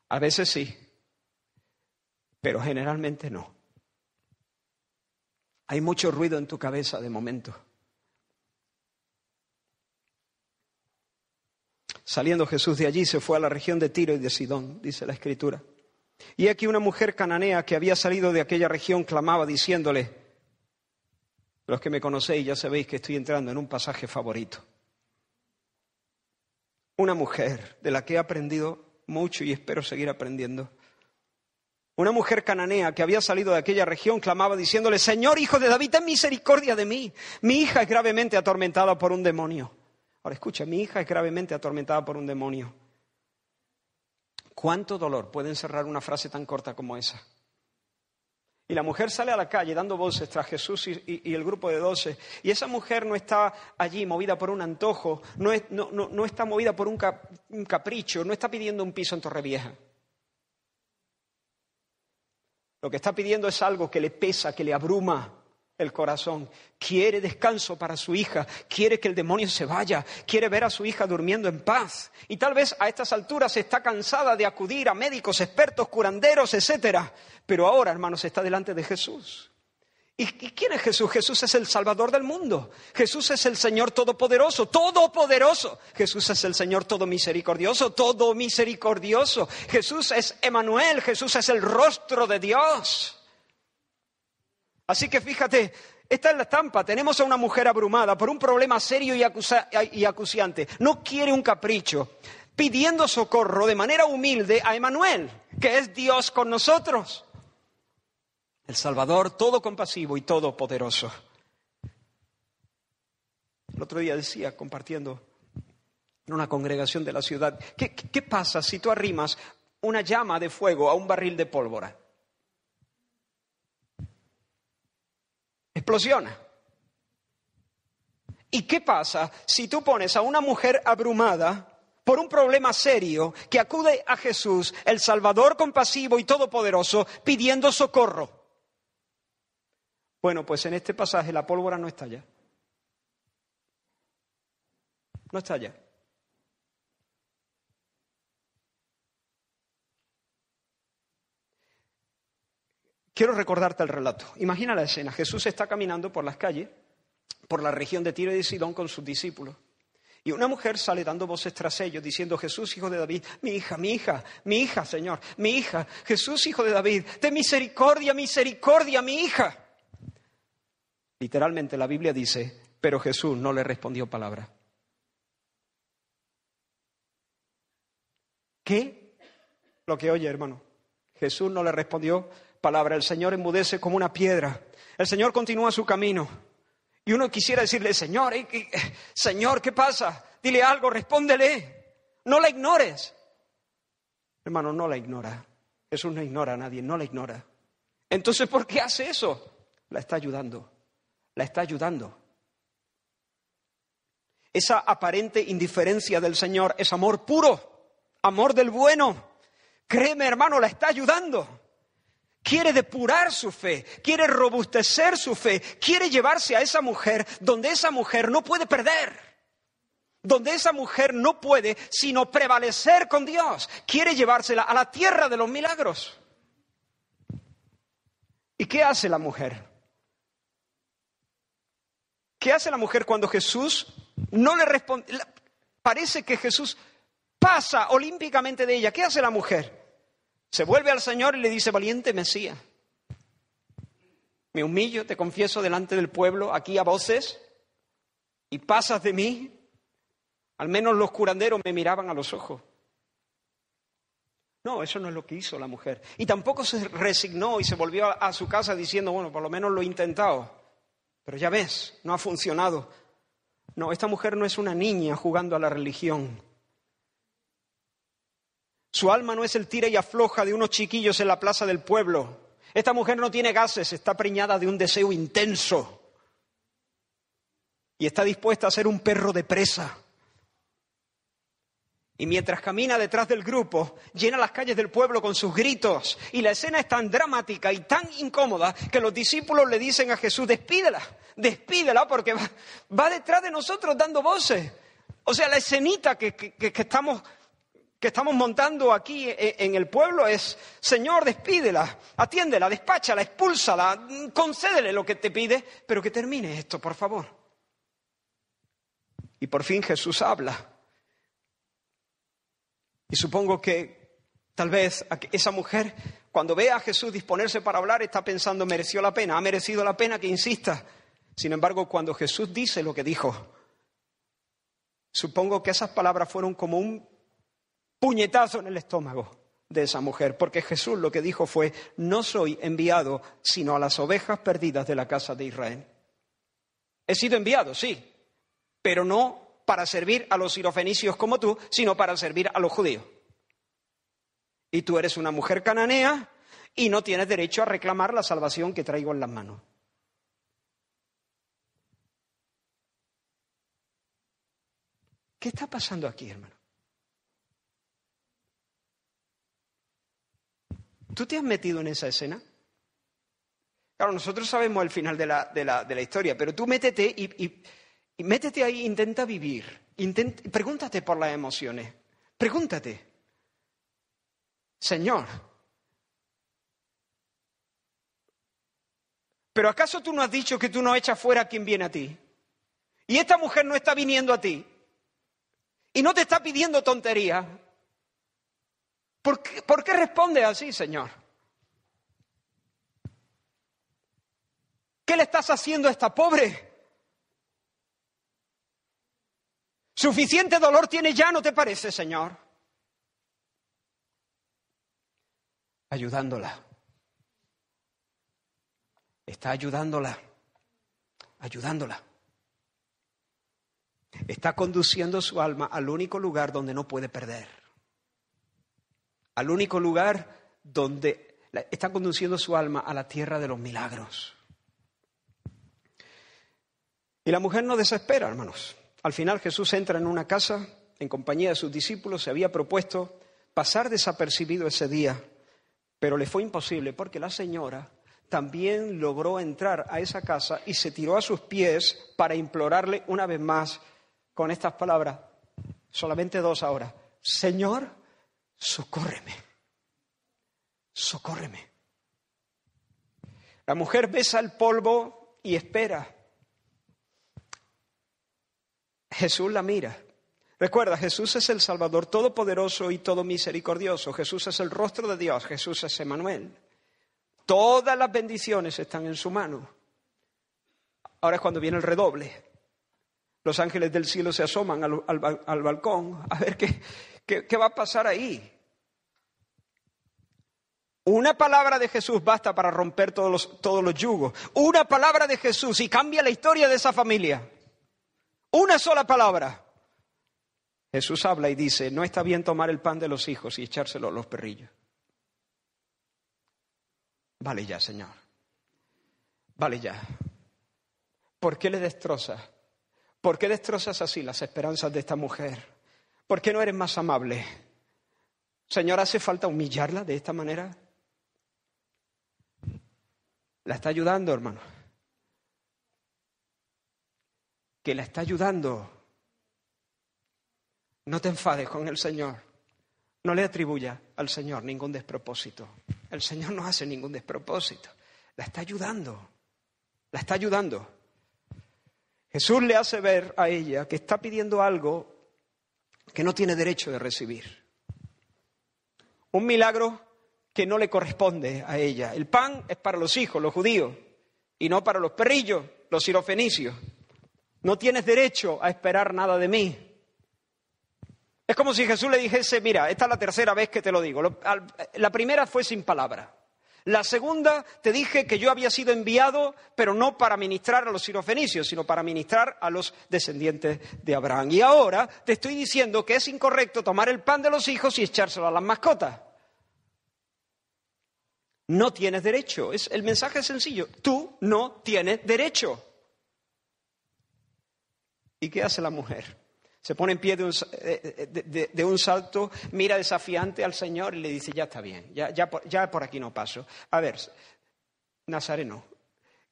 A veces sí, pero generalmente no. Hay mucho ruido en tu cabeza de momento. Saliendo Jesús de allí, se fue a la región de Tiro y de Sidón, dice la Escritura. Y aquí una mujer cananea que había salido de aquella región clamaba diciéndole, los que me conocéis ya sabéis que estoy entrando en un pasaje favorito. Una mujer de la que he aprendido mucho y espero seguir aprendiendo. Una mujer cananea que había salido de aquella región clamaba diciéndole, Señor hijo de David, ten misericordia de mí. Mi hija es gravemente atormentada por un demonio. Ahora escucha, mi hija es gravemente atormentada por un demonio. ¿Cuánto dolor puede encerrar una frase tan corta como esa? Y la mujer sale a la calle dando voces tras Jesús y, el grupo de doce. Y esa mujer no está allí movida por un antojo, no, está movida por un, un, capricho, no está pidiendo un piso en Torrevieja. Lo que está pidiendo es algo que le pesa, que le abruma el corazón, quiere descanso para su hija, quiere que el demonio se vaya, quiere ver a su hija durmiendo en paz. Y tal vez a estas alturas está cansada de acudir a médicos, expertos, curanderos, etcétera. Pero ahora, hermanos, está delante de Jesús. ¿Y quién es Jesús? Jesús es el Salvador del mundo. Jesús es el Señor Todopoderoso, Todopoderoso. Jesús es el Señor Todo Misericordioso, Todo Misericordioso. Jesús es Emanuel, Jesús es el rostro de Dios. Así que fíjate, esta es la estampa. Tenemos a una mujer abrumada por un problema serio y, y acuciante. No quiere un capricho, pidiendo socorro de manera humilde a Emanuel, que es Dios con nosotros. El Salvador todo compasivo y todopoderoso. El otro día decía, compartiendo en una congregación de la ciudad, qué pasa si tú arrimas una llama de fuego a un barril de pólvora? Explosiona. ¿Y qué pasa si tú pones a una mujer abrumada por un problema serio que acude a Jesús, el Salvador compasivo y todopoderoso, pidiendo socorro? Bueno, pues en este pasaje la pólvora no está allá. No está allá. Quiero recordarte el relato. Imagina la escena. Jesús está caminando por las calles, por la región de Tiro y de Sidón con sus discípulos. Y una mujer sale dando voces tras ellos, diciendo, Jesús, hijo de David, mi hija, mi hija, mi hija, Señor, mi hija, Jesús, hijo de David, de misericordia, misericordia, mi hija. Literalmente la Biblia dice, pero Jesús no le respondió palabra. ¿Qué? Lo que oye, hermano. Jesús no le respondió palabra. El Señor enmudece como una piedra. El Señor continúa su camino. Y uno quisiera decirle, Señor, Señor, ¿qué pasa? Dile algo, respóndele. No la ignores. Hermano, no la ignora. Jesús no ignora a nadie, no la ignora. Entonces, ¿por qué hace eso? La está ayudando. La está ayudando. Esa aparente indiferencia del Señor es amor puro, amor del bueno. Créeme, hermano, la está ayudando. Quiere depurar su fe, quiere robustecer su fe, quiere llevarse a esa mujer donde esa mujer no puede perder, donde esa mujer no puede sino prevalecer con Dios. Quiere llevársela a la tierra de los milagros. ¿Y qué hace la mujer? ¿Qué hace la mujer cuando Jesús no le responde? Parece que Jesús pasa olímpicamente de ella. ¿Qué hace la mujer? Se vuelve al Señor y le dice, valiente Mesías, me humillo, te confieso delante del pueblo, aquí a voces, y pasas de mí. Al menos los curanderos me miraban a los ojos. No, eso no es lo que hizo la mujer. Y tampoco se resignó y se volvió a, su casa diciendo, bueno, por lo menos lo he intentado. Pero ya ves, no ha funcionado. No, esta mujer no es una niña jugando a la religión. Su alma no es el tira y afloja de unos chiquillos en la plaza del pueblo. Esta mujer no tiene gases, está preñada de un deseo intenso. Y está dispuesta a ser un perro de presa. Y mientras camina detrás del grupo, llena las calles del pueblo con sus gritos. Y la escena es tan dramática y tan incómoda que los discípulos le dicen a Jesús, despídela, despídela porque va, detrás de nosotros dando voces. O sea, la escenita que, que estamos que estamos montando aquí e, en el pueblo es, Señor, despídela, atiéndela, despáchala, expúlsala, concédele lo que te pide, pero que termine esto, por favor. Y por fin Jesús habla. Y supongo que tal vez esa mujer, cuando ve a Jesús disponerse para hablar, está pensando, mereció la pena, ha merecido la pena que insista. Sin embargo, cuando Jesús dice lo que dijo, supongo que esas palabras fueron como un puñetazo en el estómago de esa mujer, porque Jesús lo que dijo fue, no soy enviado sino a las ovejas perdidas de la casa de Israel. He sido enviado, sí, pero no para servir a los sirofenicios como tú, sino para servir a los judíos. Y tú eres una mujer cananea y no tienes derecho a reclamar la salvación que traigo en las manos. ¿Qué está pasando aquí, hermano? ¿Tú te has metido en esa escena? Claro, nosotros sabemos el final de la, de la, historia, pero tú métete y, métete ahí, intenta vivir. pregúntate por las emociones. Pregúntate. Señor, ¿pero acaso tú no has dicho que tú no echas fuera a quien viene a ti? Y esta mujer no está viniendo a ti. Y no te está pidiendo tonterías. ¿Por qué, responde así, Señor? ¿Qué le estás haciendo a esta pobre? Suficiente dolor tiene ya, ¿no te parece, Señor? Ayudándola. Está ayudándola. Ayudándola. Está conduciendo su alma al único lugar donde no puede perder al único lugar donde está conduciendo su alma a la tierra de los milagros. Y la mujer no desespera, hermanos. Al final Jesús entra en una casa en compañía de sus discípulos, se había propuesto pasar desapercibido ese día, pero le fue imposible porque la señora también logró entrar a esa casa y se tiró a sus pies para implorarle una vez más con estas palabras, solamente dos ahora, Señor, socórreme, socórreme. La mujer besa el polvo y espera. Jesús la mira. Recuerda, Jesús es el Salvador todopoderoso y todo misericordioso. Jesús es el rostro de Dios. Jesús es Emanuel. Todas las bendiciones están en su mano. Ahora es cuando viene el redoble. Los ángeles del cielo se asoman al, balcón a ver qué, qué va a pasar ahí. Una palabra de Jesús basta para romper todos los, todos los yugos. Una palabra de Jesús y cambia la historia de esa familia. Una sola palabra. Jesús habla y dice, no está bien tomar el pan de los hijos y echárselo a los perrillos. Vale ya, Señor. Vale ya. ¿Por qué le destrozas? ¿Por qué destrozas así las esperanzas de esta mujer? ¿Por qué no eres más amable? Señor, ¿hace falta humillarla de esta manera? La está ayudando, hermano. Que la está ayudando. No te enfades con el Señor. No le atribuya al Señor ningún despropósito. El Señor no hace ningún despropósito. La está ayudando. La está ayudando. Jesús le hace ver a ella que está pidiendo algo que no tiene derecho de recibir. Un milagro que no le corresponde a ella. El pan es para los hijos, los judíos, y no para los perrillos, los sirofenicios. No tienes derecho a esperar nada de mí. Es como si Jesús le dijese, mira, esta es la tercera vez que te lo digo. La primera fue sin palabra. La segunda te dije que yo había sido enviado, pero no para ministrar a los sirofenicios, sino para ministrar a los descendientes de Abraham. Y ahora te estoy diciendo que es incorrecto tomar el pan de los hijos y echárselo a las mascotas. No tienes derecho. Es, el mensaje es sencillo. Tú no tienes derecho. ¿Y qué hace la mujer? Se pone en pie de un, salto, mira desafiante al Señor y le dice, ya está bien, ya, ya, ya por aquí no paso. A ver, Nazareno,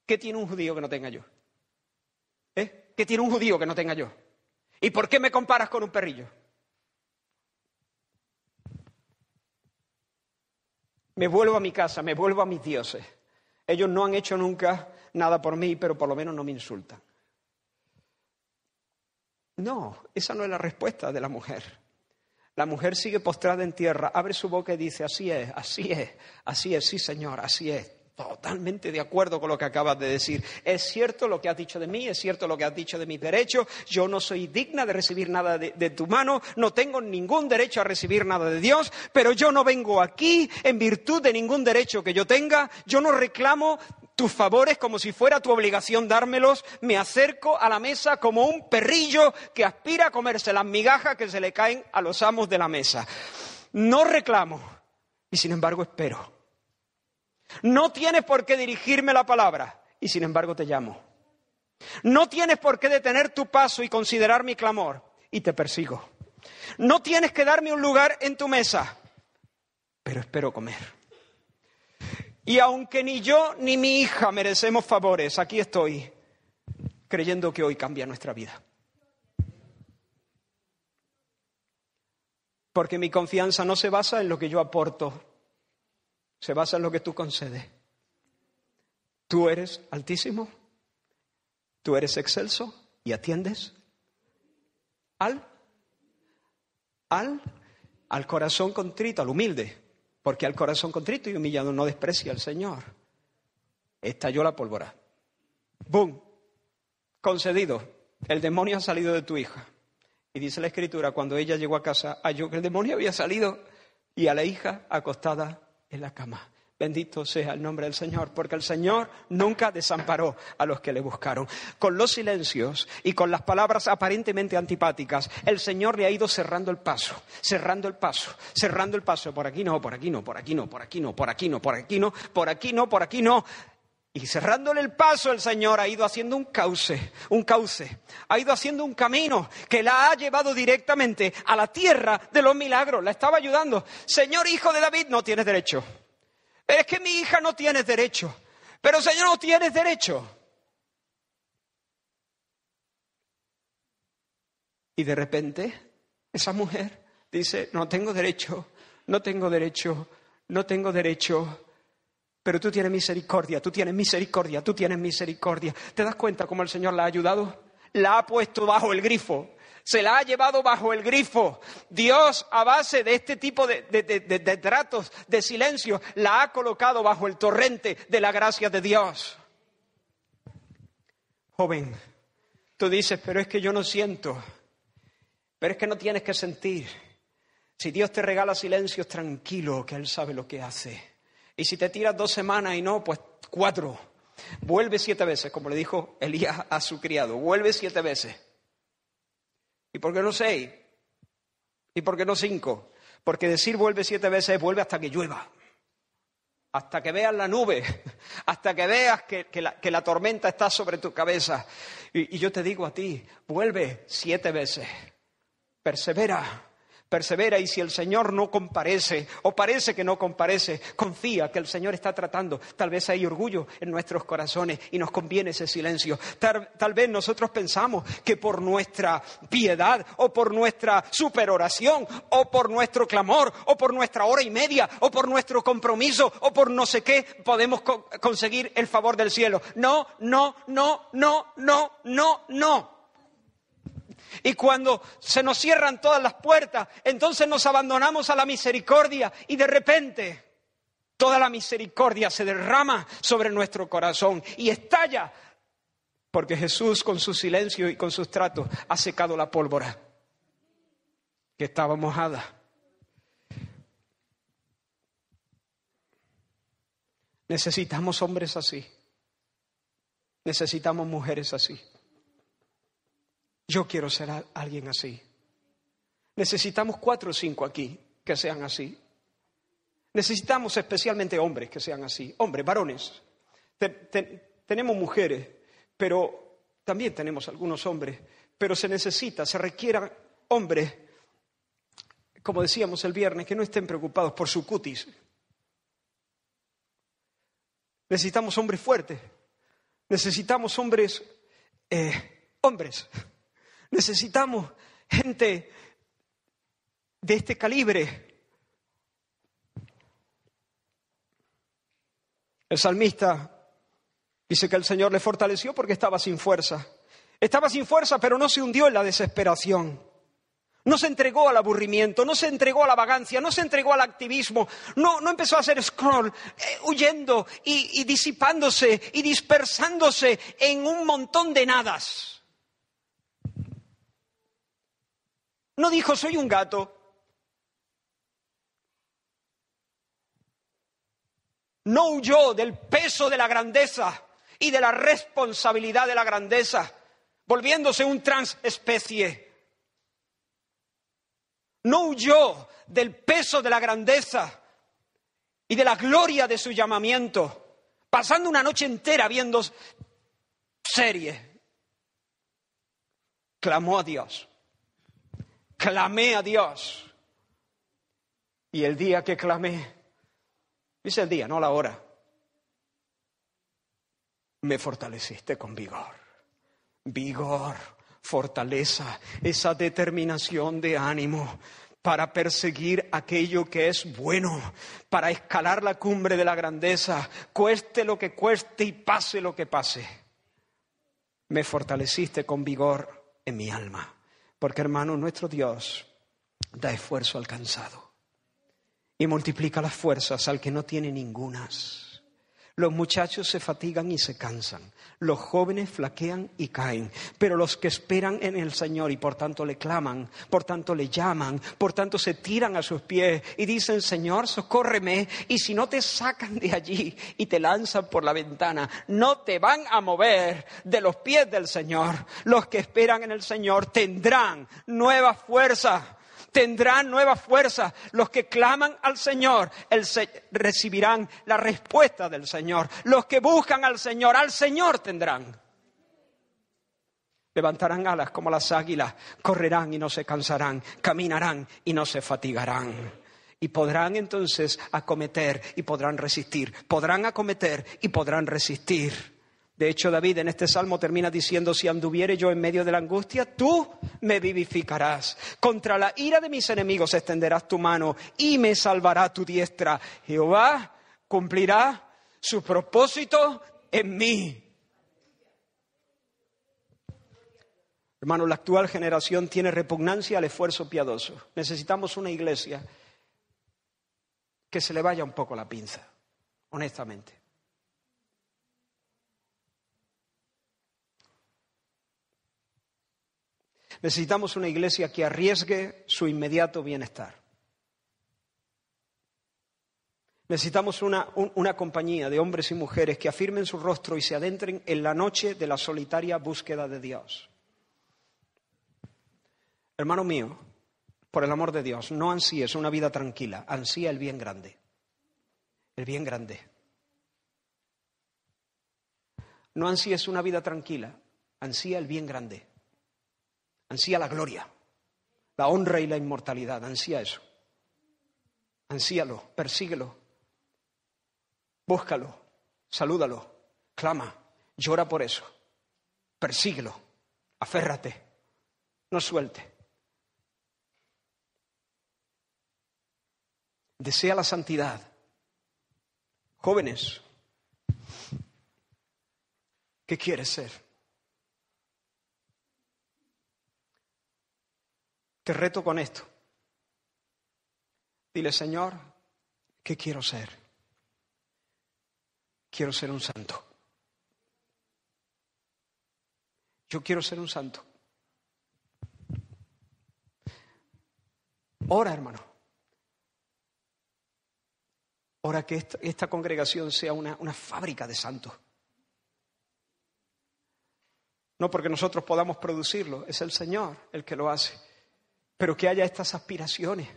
¿qué tiene un judío que no tenga yo? ¿Eh? ¿Qué tiene un judío que no tenga yo? ¿Y por qué me comparas con un perrillo? Me vuelvo a mi casa, me vuelvo a mis dioses. Ellos no han hecho nunca nada por mí, pero por lo menos no me insultan. No, esa no es la respuesta de la mujer. La mujer sigue postrada en tierra, abre su boca y dice, así es, así es, así es, sí Señor, así es. Totalmente de acuerdo con lo que acabas de decir. Es cierto lo que has dicho de mí, es cierto lo que has dicho de mis derechos. Yo no soy digna de recibir nada de, de, tu mano, no tengo ningún derecho a recibir nada de Dios, pero yo no vengo aquí en virtud de ningún derecho que yo tenga. Yo no reclamo tus favores como si fuera tu obligación dármelos, me acerco a la mesa como un perrillo que aspira a comerse las migajas que se le caen a los amos de la mesa. No reclamo y sin embargo espero. No tienes por qué dirigirme la palabra y sin embargo te llamo. No tienes por qué detener tu paso y considerar mi clamor y te persigo. No tienes que darme un lugar en tu mesa, pero espero comer. Y aunque ni yo ni mi hija merecemos favores, aquí estoy creyendo que hoy cambia nuestra vida. Porque mi confianza no se basa en lo que yo aporto, se basa en lo que tú concedes. Tú eres altísimo, tú eres excelso y atiendes al, al, al corazón contrito, al humilde porque al corazón contrito y humillado no desprecia al Señor. Estalló la pólvora. ¡Bum! Concedido. El demonio ha salido de tu hija. Y dice la escritura, cuando ella llegó a casa, halló que el demonio había salido y a la hija acostada en la cama. Bendito sea el nombre del Señor, porque el Señor nunca desamparó a los que le buscaron. Con los silencios y con las palabras aparentemente antipáticas, el Señor le ha ido cerrando el paso, cerrando el paso, cerrando el paso. Por aquí no, por aquí no, por aquí no, por aquí no, por aquí no, por aquí no, por aquí no, por aquí no. Y cerrándole el paso, el Señor ha ido haciendo un cauce, un cauce, ha ido haciendo un camino que la ha llevado directamente a la tierra de los milagros, la estaba ayudando. Señor Hijo de David, no tienes derecho es que mi hija no tiene derecho. Pero Señor, no tienes derecho. Y de repente esa mujer dice, no tengo derecho, no tengo derecho, no tengo derecho. Pero tú tienes misericordia, tú tienes misericordia, tú tienes misericordia. ¿Te das cuenta cómo el Señor la ha ayudado? La ha puesto bajo el grifo se la ha llevado bajo el grifo. Dios, a base de este tipo de, tratos, de silencio, la ha colocado bajo el torrente de la gracia de Dios. Joven, tú dices, pero es que yo no siento, pero es que no tienes que sentir. Si Dios te regala silencio, tranquilo, que Él sabe lo que hace. Y si te tiras dos semanas y no, pues cuatro. Vuelve siete veces, como le dijo Elías a su criado, vuelve siete veces. ¿Y por qué no sé? ¿Y por qué no cinco? Porque decir vuelve siete veces vuelve hasta que llueva. Hasta que veas la nube, [laughs] hasta que veas que, la, tormenta está sobre tu cabeza. y yo te digo a ti, vuelve siete veces. Persevera, persevera y si el Señor no comparece o parece que no comparece, confía que el Señor está tratando. Tal vez hay orgullo en nuestros corazones y nos conviene ese silencio. Tal, vez nosotros pensamos que por nuestra piedad o por nuestra superoración o por nuestro clamor o por nuestra hora y media o por nuestro compromiso o por no sé qué podemos conseguir el favor del cielo. No, no, no, no, no, no, no. Y cuando se nos cierran todas las puertas, entonces nos abandonamos a la misericordia y de repente toda la misericordia se derrama sobre nuestro corazón y estalla, porque Jesús con su silencio y con sus tratos ha secado la pólvora que estaba mojada. Necesitamos hombres así. Necesitamos mujeres así. Yo quiero ser alguien así. Necesitamos cuatro o cinco aquí que sean así. Necesitamos especialmente hombres que sean así, hombres, varones. tenemos mujeres, pero también tenemos algunos hombres, pero se necesita, se requieran hombres, como decíamos el viernes, que no estén preocupados por su cutis. Necesitamos hombres fuertes, necesitamos hombres, eh, hombres Necesitamos gente de este calibre. El salmista dice que el Señor le fortaleció porque estaba sin fuerza. Estaba sin fuerza, pero no se hundió en la desesperación. No se entregó al aburrimiento, no se entregó a la vagancia, no se entregó al activismo, no, no empezó a hacer scroll, eh, huyendo y disipándose y dispersándose en un montón de nadas. No dijo, soy un gato. No huyó del peso de la grandeza y de la responsabilidad de la grandeza, volviéndose un transespecie. No huyó del peso de la grandeza y de la gloria de su llamamiento, pasando una noche entera viendo serie. Clamó a Dios clamé a Dios. Y el día que clamé, dice el día, no la hora, me fortaleciste con vigor. Vigor, fortaleza, esa determinación de ánimo para perseguir aquello que es bueno, para escalar la cumbre de la grandeza, cueste lo que cueste y pase lo que pase. Me fortaleciste con vigor en mi alma. Porque hermano, nuestro Dios da esfuerzo al cansado y multiplica las fuerzas al que no tiene ningunas. Los muchachos se fatigan y se cansan, los jóvenes flaquean y caen, pero los que esperan en el Señor y por tanto le claman, por tanto le llaman, por tanto se tiran a sus pies y dicen, Señor, socórreme, y si no te sacan de allí y te lanzan por la ventana, no te van a mover de los pies del Señor. Los que esperan en el Señor tendrán nueva fuerza tendrán nueva fuerza. Los que claman al Señor recibirán la respuesta del Señor. Los que buscan al Señor, al Señor tendrán. Levantarán alas como las águilas, correrán y no se cansarán, caminarán y no se fatigarán. Y podrán entonces acometer y podrán resistir, podrán acometer y podrán resistir. De hecho, David en este salmo termina diciendo, si anduviere yo en medio de la angustia, tú me vivificarás. Contra la ira de mis enemigos extenderás tu mano y me salvará tu diestra. Jehová cumplirá su propósito en mí. Hermano, la actual generación tiene repugnancia al esfuerzo piadoso. Necesitamos una iglesia que se le vaya un poco la pinza, honestamente. Necesitamos una iglesia que arriesgue su inmediato bienestar. Necesitamos una, una, compañía de hombres y mujeres que afirmen su rostro y se adentren en la noche de la solitaria búsqueda de Dios. Hermano mío, Por el amor de Dios, no ansíes una vida tranquila, ansía el bien grande. El bien grande. No ansíes una vida tranquila, ansía el bien grande. Ansía la gloria, la honra y la inmortalidad, ansía eso. Ansíalo, persíguelo, búscalo, salúdalo, clama, llora por eso, persíguelo, aférrate, no suelte. Desea la santidad. Jóvenes, ¿qué quieres ser? Te reto con esto. Dile, Señor, ¿qué quiero ser? Quiero ser un santo. Yo quiero ser un santo. Ora, hermano. Ora que esta, congregación sea una, una fábrica de santos. No porque nosotros podamos producirlo, es el Señor el que lo hace. Pero que haya estas aspiraciones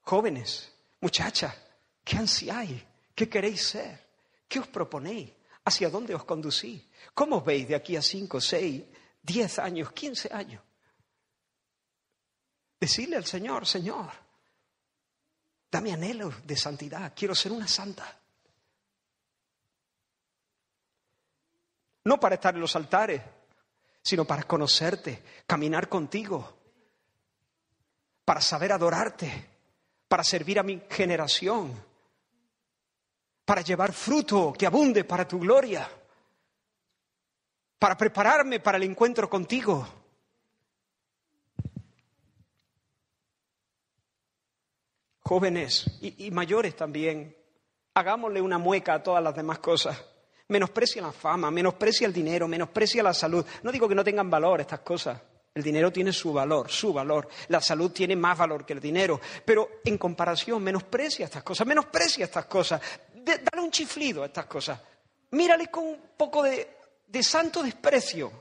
Jóvenes, muchachas, ¿qué ansiáis? ¿Qué queréis ser? ¿Qué os proponéis? ¿Hacia dónde os conducís? ¿Cómo os veis de aquí a cinco, seis, diez años, quince años? Decirle al Señor, Señor, dame anhelo de santidad, quiero ser una santa. No para estar en los altares, sino para conocerte, caminar contigo, para saber adorarte, para servir a mi generación, para llevar fruto que abunde para tu gloria, para prepararme para el encuentro contigo. Jóvenes y, mayores también, hagámosle una mueca a todas las demás cosas. Menosprecia la fama, menosprecia el dinero, menosprecia la salud. No digo que no tengan valor estas cosas. El dinero tiene su valor, su valor. La salud tiene más valor que el dinero. Pero en comparación, menosprecia estas cosas, menosprecia estas cosas. dale un chiflido a estas cosas. Mírale con un poco de, de santo desprecio.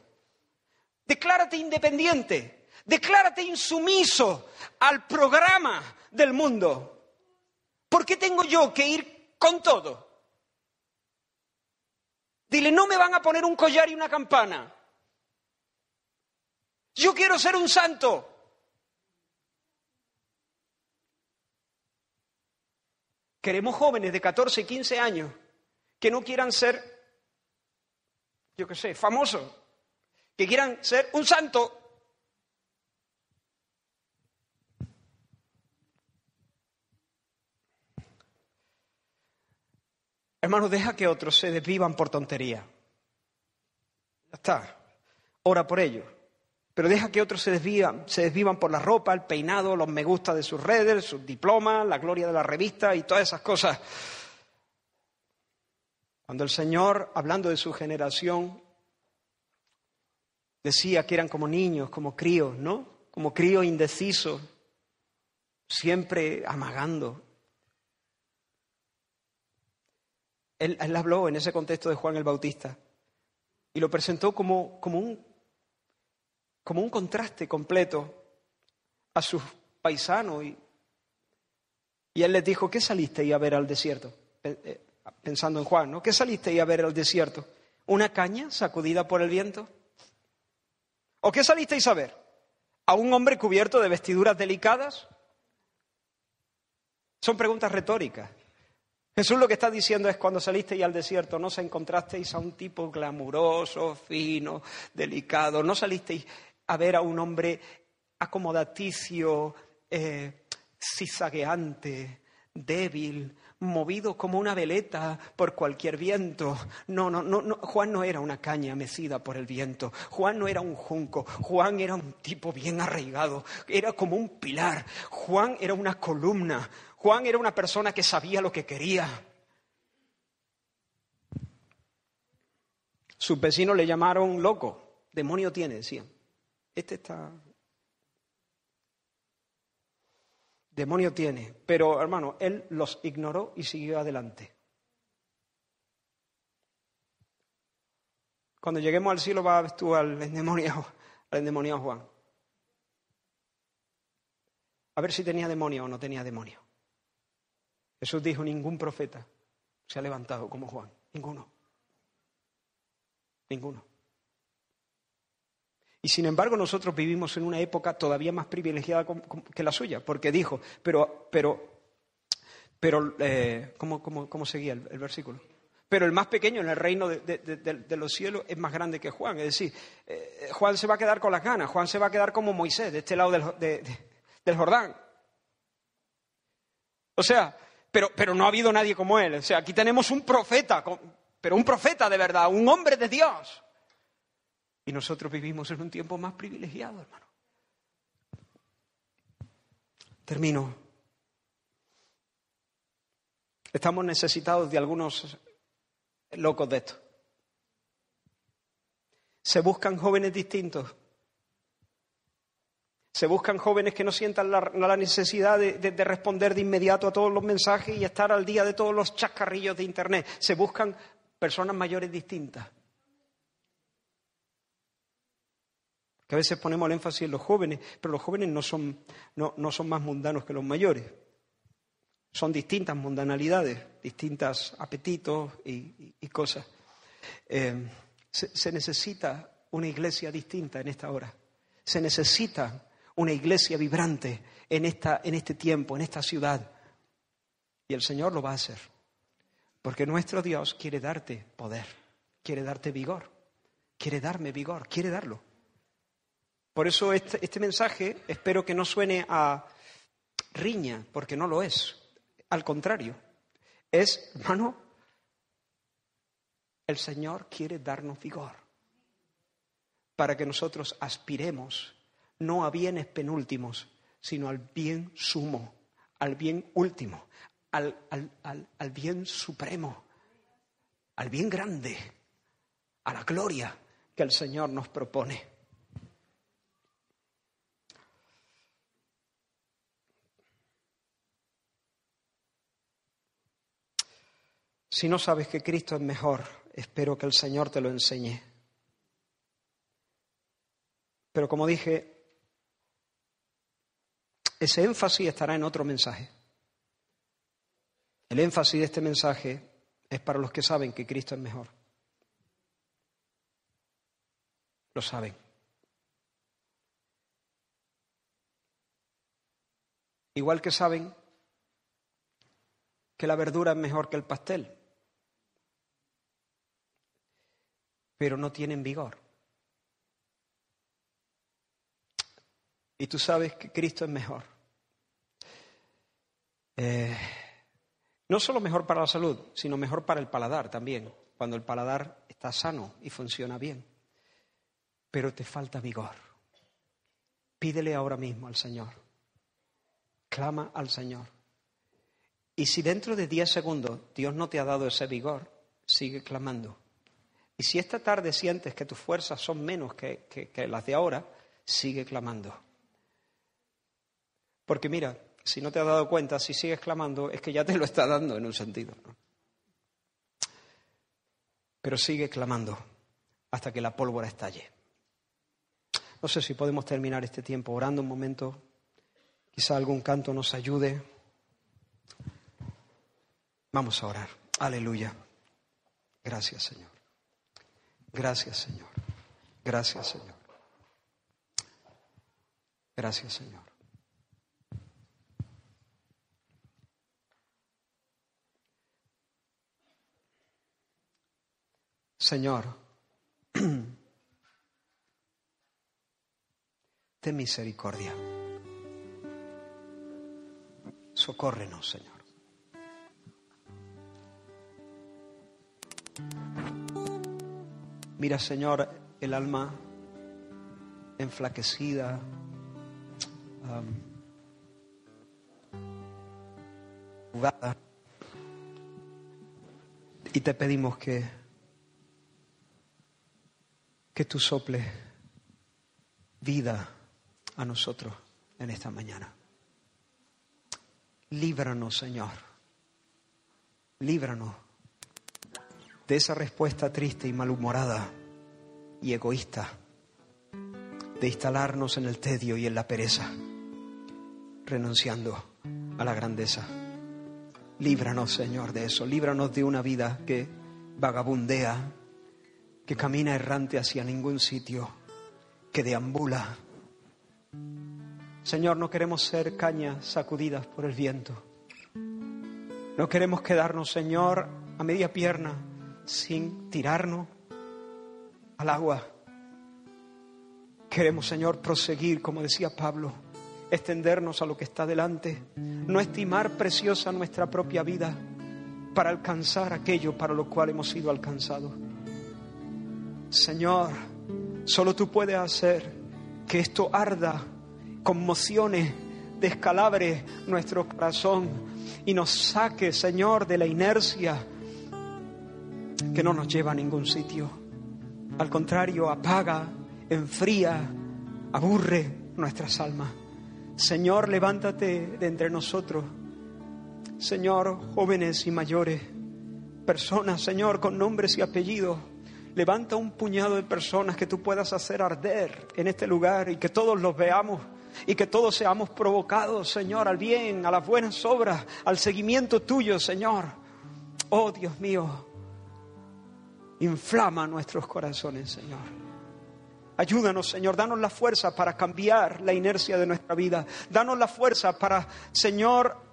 Declárate independiente. Declárate insumiso al programa del mundo. ¿Por qué tengo yo que ir con todo? Dile, no me van a poner un collar y una campana. Yo quiero ser un santo. Queremos jóvenes de 14 y 15 años que no quieran ser, yo qué sé, famosos, que quieran ser un santo. Hermano, deja que otros se desvivan por tontería. Ya está. Ora por ellos. Pero deja que otros se desvivan, se desvivan por la ropa, el peinado, los me gusta de sus redes, sus diplomas, la gloria de la revista y todas esas cosas. Cuando el Señor, hablando de su generación, decía que eran como niños, como críos, ¿no? Como críos indecisos, siempre amagando. Él, él, habló en ese contexto de Juan el Bautista y lo presentó como, como un como un contraste completo a sus paisanos. Y, él les dijo, ¿qué salisteis a ver al desierto? Eh, pensando en Juan, ¿no? ¿Qué salisteis a ver al desierto? ¿Una caña sacudida por el viento? ¿O qué salisteis a ver? ¿A un hombre cubierto de vestiduras delicadas? Son preguntas retóricas. Jesús lo que está diciendo es cuando salisteis al desierto no se encontrasteis a un tipo glamuroso, fino, delicado, no salisteis a ver a un hombre acomodaticio, eh, cizagueante, débil, movido como una veleta por cualquier viento. No, no, no, no, Juan no era una caña mecida por el viento. Juan no era un junco. Juan era un tipo bien arraigado. Era como un pilar. Juan era una columna. Juan era una persona que sabía lo que quería. Sus vecinos le llamaron loco. Demonio tiene, decían. Este está... Demonio tiene. Pero, hermano, él los ignoró y siguió adelante. Cuando lleguemos al cielo vas tú al endemoniado, al endemoniado Juan. a ver si tenía demonio o no tenía demonio. Jesús dijo, ningún profeta se ha levantado como Juan, ninguno. Ninguno. Y sin embargo nosotros vivimos en una época todavía más privilegiada que la suya, porque dijo, pero, pero, pero, eh, ¿cómo, cómo, seguía el, versículo? Pero el más pequeño en el reino de, los cielos es más grande que Juan. Es decir, eh, Juan se va a quedar con las ganas, Juan se va a quedar como Moisés, de este lado del, del Jordán. O sea, pero, pero no ha habido nadie como él. O sea, aquí tenemos un profeta, pero un profeta de verdad, un hombre de Dios. Y nosotros vivimos en un tiempo más privilegiado, hermano. Termino. Estamos necesitados de algunos locos de esto. Se buscan jóvenes distintos. Se buscan jóvenes que no sientan la, necesidad de, de, responder de inmediato a todos los mensajes y estar al día de todos los chascarrillos de Internet. Se buscan personas mayores distintas. Que a veces ponemos el énfasis en los jóvenes, pero los jóvenes no son, no, no son más mundanos que los mayores. Son distintas mundanalidades, distintos apetitos y, cosas. Eh, se, se necesita una iglesia distinta en esta hora. Se necesita una iglesia vibrante en, esta, en este tiempo, en esta ciudad. Y el Señor lo va a hacer. Porque nuestro Dios quiere darte poder, quiere darte vigor, quiere darme vigor, quiere darlo. Por eso este, este mensaje espero que no suene a riña, porque no lo es. Al contrario, es, hermano, el Señor quiere darnos vigor para que nosotros aspiremos no a bienes penúltimos, sino al bien sumo, al bien último, al, al, bien supremo, al bien grande, a la gloria que el Señor nos propone. Si no sabes que Cristo es mejor, espero que el Señor te lo enseñe. Pero como dije, ese énfasis estará en otro mensaje. El énfasis de este mensaje es para los que saben que Cristo es mejor. Lo saben. Igual que saben que la verdura es mejor que el pastel, pero no tienen vigor. Y tú sabes que Cristo es mejor. Eh, no solo mejor para la salud, sino mejor para el paladar también, cuando el paladar está sano y funciona bien. Pero te falta vigor. Pídele ahora mismo al Señor. Clama al Señor. Y si dentro de diez segundos Dios no te ha dado ese vigor, sigue clamando. Y si esta tarde sientes que tus fuerzas son menos que, las de ahora, sigue clamando. Porque mira, si no te has dado cuenta, si sigues clamando, es que ya te lo está dando en un sentido. Pero sigue clamando hasta que la pólvora estalle. No sé si podemos terminar este tiempo orando un momento. Quizá algún canto nos ayude. Vamos a orar. Aleluya. Gracias, Señor. Gracias, Señor. Gracias, Señor. Gracias, Señor. Señor, [clears throat] ten misericordia. Socórrenos, Señor. Mira, Señor, el alma enflaquecida, jugada. Y te pedimos que que tú soples vida a nosotros en esta mañana. Líbranos, Señor. Líbranos de esa respuesta triste y malhumorada y egoísta de instalarnos en el tedio y en la pereza. renunciando a la grandeza. Líbranos, Señor, de eso. Líbranos de una vida que vagabundea, que camina errante hacia ningún sitio, que deambula. Señor, no queremos ser cañas sacudidas por el viento. No queremos quedarnos, Señor, a media pierna, sin tirarnos al agua. Queremos, Señor, proseguir, como decía Pablo, extendernos a lo que está delante, no estimar preciosa nuestra propia vida para alcanzar aquello para lo cual hemos sido alcanzados. Señor, solo tú puedes hacer que esto arda, conmocione, descalabre nuestro corazón y nos saque, Señor, de la inercia que no nos lleva a ningún sitio. Al contrario, apaga, enfría, aburre nuestras almas. Señor, levántate de entre nosotros. Señor, jóvenes y mayores, personas, Señor, con nombres y apellidos. Levanta un puñado de personas que tú puedas hacer arder en este lugar y que todos los veamos y que todos seamos provocados, Señor, al bien, a las buenas obras, al seguimiento tuyo, Señor. Oh Dios mío, inflama nuestros corazones, Señor. Ayúdanos, Señor, danos la fuerza para cambiar la inercia de nuestra vida. Danos la fuerza para, Señor,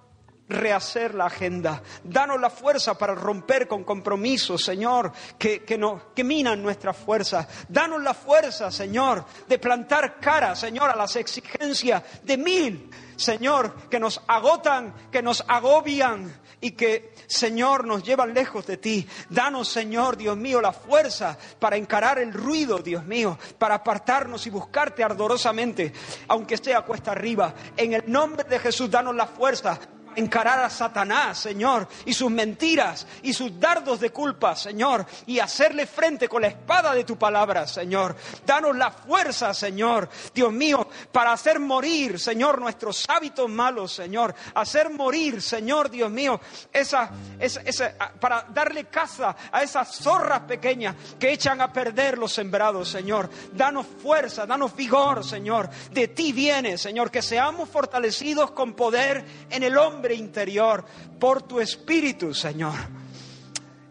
rehacer la agenda. Danos la fuerza para romper con compromisos, Señor, que, que, no, que minan nuestras fuerzas. Danos la fuerza, Señor, de plantar cara, Señor, a las exigencias de mil, Señor, que nos agotan, que nos agobian y que, Señor, nos llevan lejos de ti. Danos, Señor, Dios mío, la fuerza para encarar el ruido, Dios mío, para apartarnos y buscarte ardorosamente, aunque sea cuesta arriba. En el nombre de Jesús, danos la fuerza encarar a Satanás, Señor, y sus mentiras y sus dardos de culpa, Señor, y hacerle frente con la espada de tu palabra, Señor. Danos la fuerza, Señor, Dios mío, para hacer morir, Señor, nuestros hábitos malos, Señor. Hacer morir, Señor, Dios mío, esa, esa, esa, para darle caza a esas zorras pequeñas que echan a perder los sembrados, Señor. Danos fuerza, danos vigor, Señor. De ti viene, Señor, que seamos fortalecidos con poder en el interior por tu Espíritu, Señor.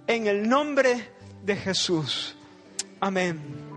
En el nombre de Jesús. Amén.